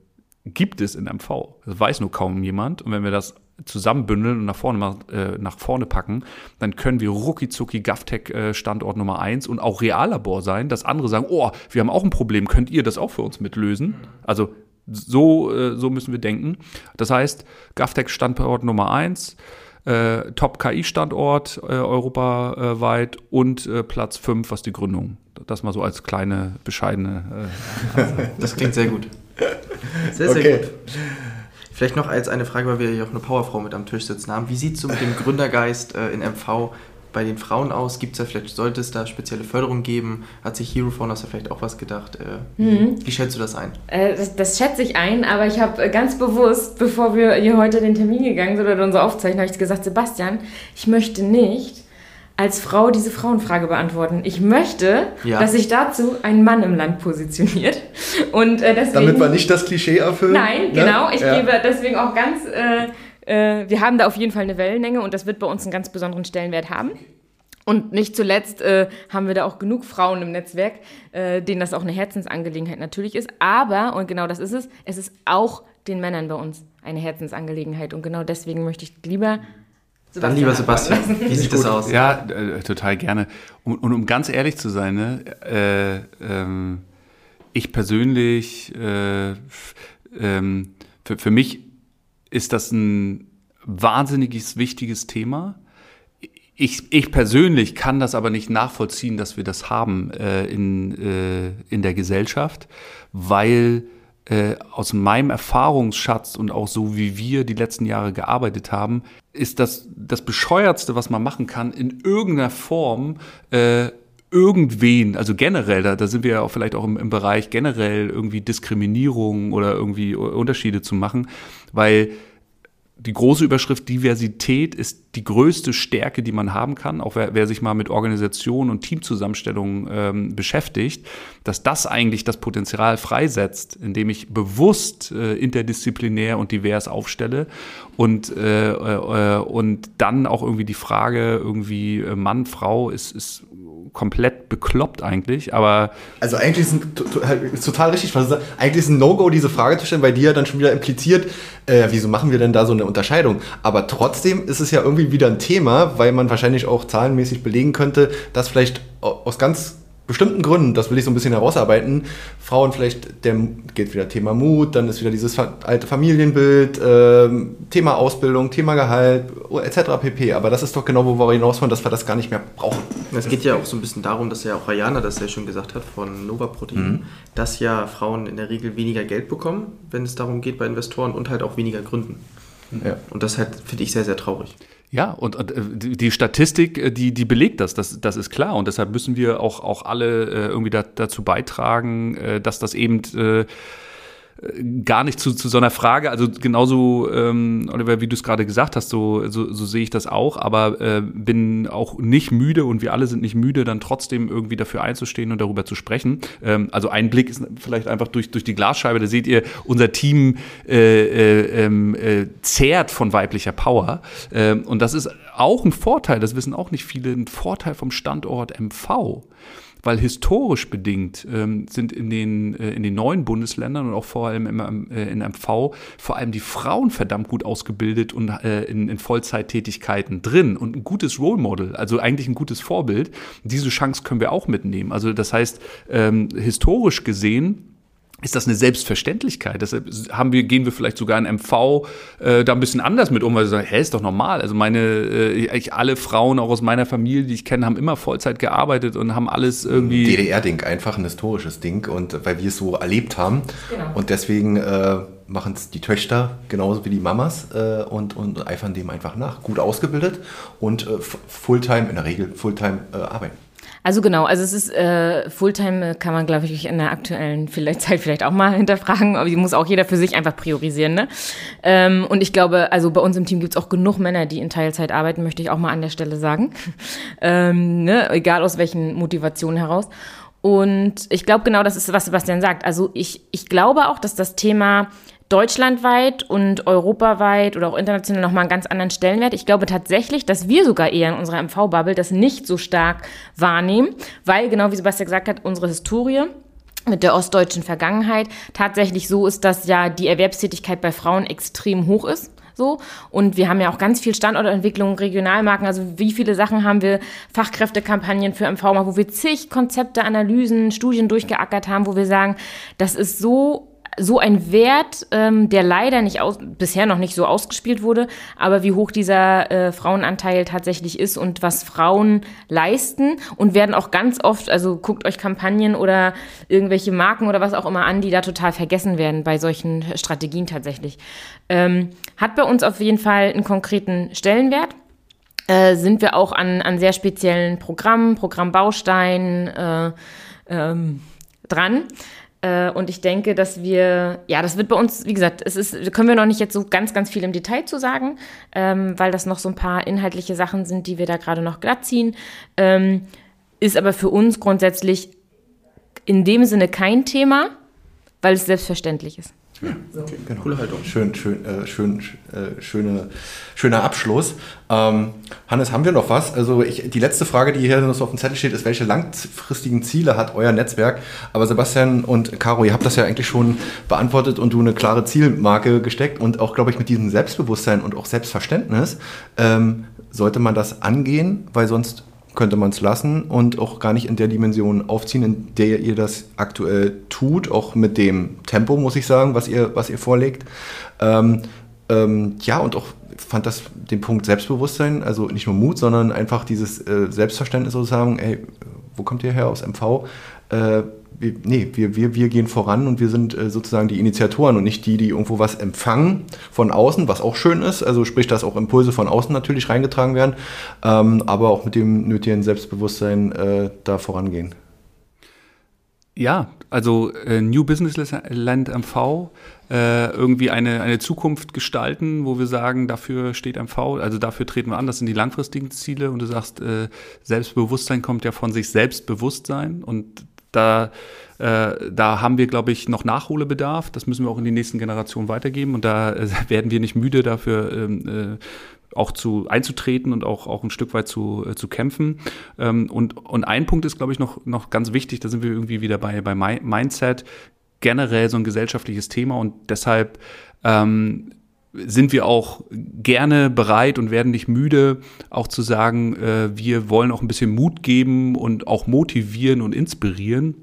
gibt es in MV. Das weiß nur kaum jemand. Und wenn wir das zusammenbündeln und nach vorne, äh, nach vorne packen, dann können wir rucki GovTech äh, Standort Nummer eins und auch Reallabor sein, dass andere sagen, oh, wir haben auch ein Problem, könnt ihr das auch für uns mitlösen? Also so, äh, so müssen wir denken. Das heißt, GovTech Standort Nummer eins, äh, Top-KI-Standort äh, europaweit und äh, Platz 5, was die Gründung. Das mal so als kleine, bescheidene. Äh, das klingt sehr gut. Sehr, sehr okay. gut. Vielleicht noch als eine Frage, weil wir hier auch eine Powerfrau mit am Tisch sitzen haben. Wie sieht es so mit dem Gründergeist äh, in MV bei den Frauen aus? Gibt es da vielleicht, sollte es da spezielle Förderung geben? Hat sich Hero Founders da vielleicht auch was gedacht? Äh, mhm. Wie schätzt du das ein? Äh, das, das, schätze ich ein, aber ich habe äh, ganz bewusst, bevor wir hier heute den Termin gegangen sind oder unsere Aufzeichnung, habe ich gesagt, Sebastian, ich möchte nicht als Frau diese Frauenfrage beantworten. Ich möchte, ja. dass sich dazu ein Mann im Land positioniert. Und äh, deswegen, Damit wir nicht das Klischee erfüllen. Nein, ne? genau. Ich ja. gebe deswegen auch ganz. Äh, äh, wir haben da auf jeden Fall eine Wellenlänge und das wird bei uns einen ganz besonderen Stellenwert haben. Und nicht zuletzt äh, haben wir da auch genug Frauen im Netzwerk, äh, denen das auch eine Herzensangelegenheit natürlich ist. Aber, und genau das ist es, es ist auch den Männern bei uns eine Herzensangelegenheit. Und genau deswegen möchte ich lieber Sebastian Dann lieber Sebastian, wie sieht das aus? Ja, äh, total gerne. Und, und, um ganz ehrlich zu sein, ne, äh, ähm, ich persönlich, äh, ähm, für, für mich ist das ein wahnsinniges, wichtiges Thema. Ich, ich persönlich kann das aber nicht nachvollziehen, dass wir das haben äh, in, äh, in der Gesellschaft, weil äh, aus meinem Erfahrungsschatz und auch so wie wir die letzten Jahre gearbeitet haben, ist das das bescheuertste, was man machen kann, in irgendeiner Form äh, irgendwen, also generell, da, da sind wir ja auch vielleicht auch im, im Bereich generell irgendwie Diskriminierung oder irgendwie Unterschiede zu machen, weil die große Überschrift Diversität ist die größte Stärke, die man haben kann, auch wer, wer sich mal mit Organisation und Teamzusammenstellung ähm, beschäftigt, dass das eigentlich das Potenzial freisetzt, indem ich bewusst äh, interdisziplinär und divers aufstelle und, äh, äh, und dann auch irgendwie die Frage irgendwie äh, Mann, Frau ist, ist komplett bekloppt eigentlich, aber. Also eigentlich ist, ein, ist total richtig, was du Eigentlich ist ein No-Go, diese Frage zu stellen, weil die ja dann schon wieder impliziert, äh, wieso machen wir denn da so eine Unterscheidung? Aber trotzdem ist es ja irgendwie wieder ein Thema, weil man wahrscheinlich auch zahlenmäßig belegen könnte, dass vielleicht aus ganz bestimmten Gründen, das will ich so ein bisschen herausarbeiten, Frauen vielleicht, der geht wieder Thema Mut, dann ist wieder dieses alte Familienbild, äh, Thema Ausbildung, Thema Gehalt, etc. pp. Aber das ist doch genau, wo wir hinaus wollen, dass wir das gar nicht mehr brauchen. Es geht ja auch so ein bisschen darum, dass ja auch Ayana das ja schon gesagt hat von Nova Protein, mhm. dass ja Frauen in der Regel weniger Geld bekommen, wenn es darum geht bei Investoren und halt auch weniger gründen. Ja. Und das halt finde ich sehr, sehr traurig. Ja, und, und äh, die Statistik, äh, die, die belegt das, das, das ist klar. Und deshalb müssen wir auch, auch alle äh, irgendwie da, dazu beitragen, dass das eben gar nicht zu, zu so einer Frage. Also genauso, ähm, Oliver, wie du es gerade gesagt hast, so, so, so sehe ich das auch, aber äh, bin auch nicht müde und wir alle sind nicht müde, dann trotzdem irgendwie dafür einzustehen und darüber zu sprechen. Ähm, also ein Blick ist vielleicht einfach durch, durch die Glasscheibe, da seht ihr, unser Team äh, äh, ähm, äh, zehrt von weiblicher Power. Ähm, und das ist auch ein Vorteil, das wissen auch nicht viele, ein Vorteil vom Standort MV weil historisch bedingt ähm, sind in den, äh, in den neuen Bundesländern und auch vor allem im, äh, in MV vor allem die Frauen verdammt gut ausgebildet und äh, in, in Vollzeittätigkeiten drin und ein gutes Role Model, also eigentlich ein gutes Vorbild. Diese Chance können wir auch mitnehmen. Also das heißt, ähm, historisch gesehen, ist das eine Selbstverständlichkeit. Deshalb haben wir, gehen wir vielleicht sogar in MV äh, da ein bisschen anders mit um, weil wir sagen, hä, ist doch normal. Also meine, äh, ich, alle Frauen auch aus meiner Familie, die ich kenne, haben immer Vollzeit gearbeitet und haben alles irgendwie. DDR-Ding, einfach ein historisches Ding und weil wir es so erlebt haben. Genau. Und deswegen äh, machen es die Töchter genauso wie die Mamas äh, und, und eifern dem einfach nach. Gut ausgebildet und äh, Fulltime, in der Regel Fulltime äh, arbeiten. Also genau, also es ist äh, Fulltime kann man, glaube ich, in der aktuellen vielleicht Zeit vielleicht auch mal hinterfragen, aber die muss auch jeder für sich einfach priorisieren. Ne? Ähm, und ich glaube, also bei uns im Team gibt es auch genug Männer, die in Teilzeit arbeiten, möchte ich auch mal an der Stelle sagen. ähm, ne? Egal aus welchen Motivationen heraus. Und ich glaube genau, das ist, was Sebastian sagt. Also ich, ich glaube auch, dass das Thema deutschlandweit und europaweit oder auch international nochmal einen ganz anderen Stellenwert. Ich glaube tatsächlich, dass wir sogar eher in unserer MV-Bubble das nicht so stark wahrnehmen, weil genau wie Sebastian gesagt hat, unsere Historie mit der ostdeutschen Vergangenheit tatsächlich so ist, dass ja die Erwerbstätigkeit bei Frauen extrem hoch ist. So. Und wir haben ja auch ganz viel Standortentwicklung, Regionalmarken. Also wie viele Sachen haben wir, Fachkräftekampagnen für MV, wo wir zig Konzepte, Analysen, Studien durchgeackert haben, wo wir sagen, das ist so so ein Wert, ähm, der leider nicht aus, bisher noch nicht so ausgespielt wurde, aber wie hoch dieser äh, Frauenanteil tatsächlich ist und was Frauen leisten und werden auch ganz oft, also guckt euch Kampagnen oder irgendwelche Marken oder was auch immer an, die da total vergessen werden bei solchen Strategien tatsächlich. Ähm, hat bei uns auf jeden Fall einen konkreten Stellenwert. Äh, sind wir auch an, an sehr speziellen Programmen, Programmbausteinen äh, ähm, dran. Äh, und ich denke, dass wir, ja, das wird bei uns, wie gesagt, es ist, können wir noch nicht jetzt so ganz, ganz viel im Detail zu sagen, ähm, weil das noch so ein paar inhaltliche Sachen sind, die wir da gerade noch glatt ziehen. Ähm, ist aber für uns grundsätzlich in dem Sinne kein Thema, weil es selbstverständlich ist. Ja, okay, genau. Coole Haltung. Schön, schön, äh, schön, äh, schöne, schöner Abschluss. Ähm, Hannes, haben wir noch was? Also ich, die letzte Frage, die hier noch so auf dem Zettel steht, ist, welche langfristigen Ziele hat euer Netzwerk? Aber Sebastian und Caro, ihr habt das ja eigentlich schon beantwortet und du eine klare Zielmarke gesteckt und auch, glaube ich, mit diesem Selbstbewusstsein und auch Selbstverständnis ähm, sollte man das angehen, weil sonst könnte man es lassen und auch gar nicht in der Dimension aufziehen, in der ihr das aktuell tut, auch mit dem Tempo, muss ich sagen, was ihr, was ihr vorlegt. Ähm, ähm, ja, und auch fand das den Punkt Selbstbewusstsein, also nicht nur Mut, sondern einfach dieses äh, Selbstverständnis sozusagen, ey, wo kommt ihr her aus MV? Äh, wir, nee, wir, wir, wir gehen voran und wir sind äh, sozusagen die Initiatoren und nicht die, die irgendwo was empfangen von außen, was auch schön ist. Also sprich, dass auch Impulse von außen natürlich reingetragen werden, ähm, aber auch mit dem nötigen Selbstbewusstsein äh, da vorangehen. Ja, also äh, New Business Land MV, äh, irgendwie eine, eine Zukunft gestalten, wo wir sagen, dafür steht MV, also dafür treten wir an, das sind die langfristigen Ziele und du sagst, äh, Selbstbewusstsein kommt ja von sich Selbstbewusstsein und da, äh, da haben wir, glaube ich, noch Nachholbedarf. Das müssen wir auch in die nächsten Generationen weitergeben. Und da äh, werden wir nicht müde, dafür ähm, äh, auch zu einzutreten und auch, auch ein Stück weit zu, äh, zu kämpfen. Ähm, und, und ein Punkt ist, glaube ich, noch, noch ganz wichtig, da sind wir irgendwie wieder bei, bei Mindset, generell so ein gesellschaftliches Thema und deshalb ähm, sind wir auch gerne bereit und werden nicht müde, auch zu sagen, äh, wir wollen auch ein bisschen Mut geben und auch motivieren und inspirieren.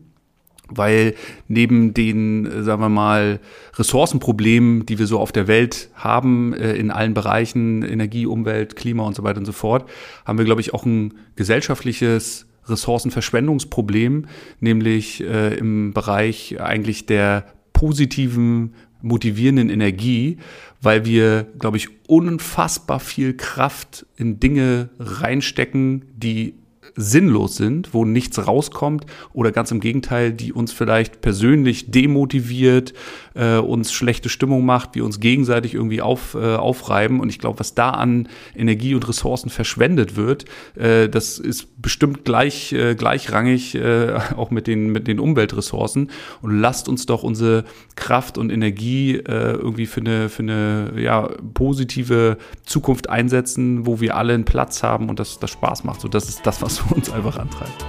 Weil neben den, äh, sagen wir mal, Ressourcenproblemen, die wir so auf der Welt haben, äh, in allen Bereichen, Energie, Umwelt, Klima und so weiter und so fort, haben wir, glaube ich, auch ein gesellschaftliches Ressourcenverschwendungsproblem, nämlich äh, im Bereich eigentlich der positiven motivierenden Energie, weil wir, glaube ich, unfassbar viel Kraft in Dinge reinstecken, die sinnlos sind, wo nichts rauskommt oder ganz im Gegenteil, die uns vielleicht persönlich demotiviert, äh, uns schlechte Stimmung macht, wir uns gegenseitig irgendwie auf, äh, aufreiben. Und ich glaube, was da an Energie und Ressourcen verschwendet wird, äh, das ist bestimmt gleich, äh, gleichrangig äh, auch mit den, mit den Umweltressourcen. Und lasst uns doch unsere Kraft und Energie äh, irgendwie für eine, für eine ja, positive Zukunft einsetzen, wo wir alle einen Platz haben und das, das Spaß macht. So, das ist das, was uns einfach antreibt.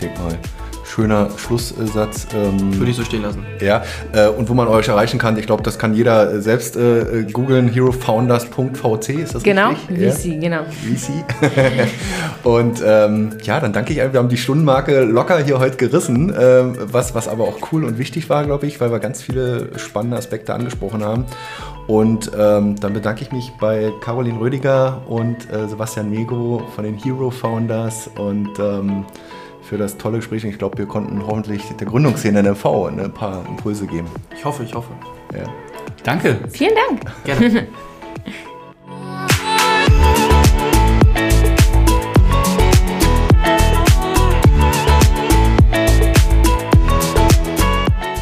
Denk mal schöner Schlusssatz. Ähm, Würde ich so stehen lassen. Ja, äh, und wo man euch erreichen kann, ich glaube, das kann jeder äh, selbst äh, googeln, herofounders.vc, ist das genau, richtig? Genau, VC, ja? genau. VC. und ähm, ja, dann danke ich, wir haben die Stundenmarke locker hier heute gerissen, äh, was, was aber auch cool und wichtig war, glaube ich, weil wir ganz viele spannende Aspekte angesprochen haben. Und ähm, dann bedanke ich mich bei Caroline Rödiger und äh, Sebastian Mego von den Hero Founders und ähm, für das tolle Gespräch. Ich glaube, wir konnten hoffentlich der Gründungsszene NMV ein paar Impulse geben. Ich hoffe, ich hoffe. Ja. Danke. Vielen Dank. Gerne.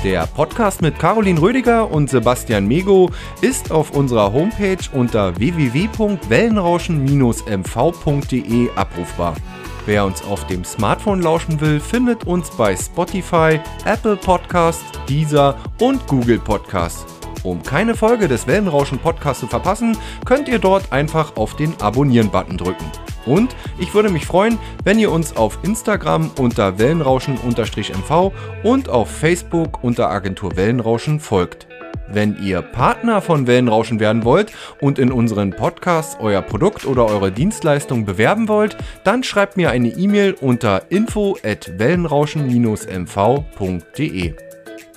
Der Podcast mit Caroline Rödiger und Sebastian Mego ist auf unserer Homepage unter www.wellenrauschen-mv.de abrufbar. Wer uns auf dem Smartphone lauschen will, findet uns bei Spotify, Apple Podcasts, Deezer und Google Podcasts. Um keine Folge des Wellenrauschen Podcasts zu verpassen, könnt ihr dort einfach auf den Abonnieren-Button drücken. Und ich würde mich freuen, wenn ihr uns auf Instagram unter Wellenrauschen-MV und auf Facebook unter Agentur Wellenrauschen folgt. Wenn ihr Partner von Wellenrauschen werden wollt und in unseren Podcasts euer Produkt oder eure Dienstleistung bewerben wollt, dann schreibt mir eine E-Mail unter info at wellenrauschen-mv.de.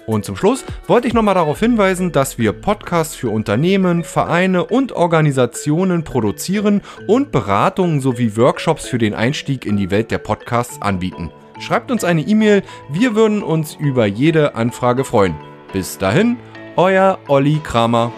Und zum Schluss wollte ich nochmal darauf hinweisen, dass wir Podcasts für Unternehmen, Vereine und Organisationen produzieren und Beratungen sowie Workshops für den Einstieg in die Welt der Podcasts anbieten. Schreibt uns eine E-Mail, wir würden uns über jede Anfrage freuen. Bis dahin, euer Olli Kramer.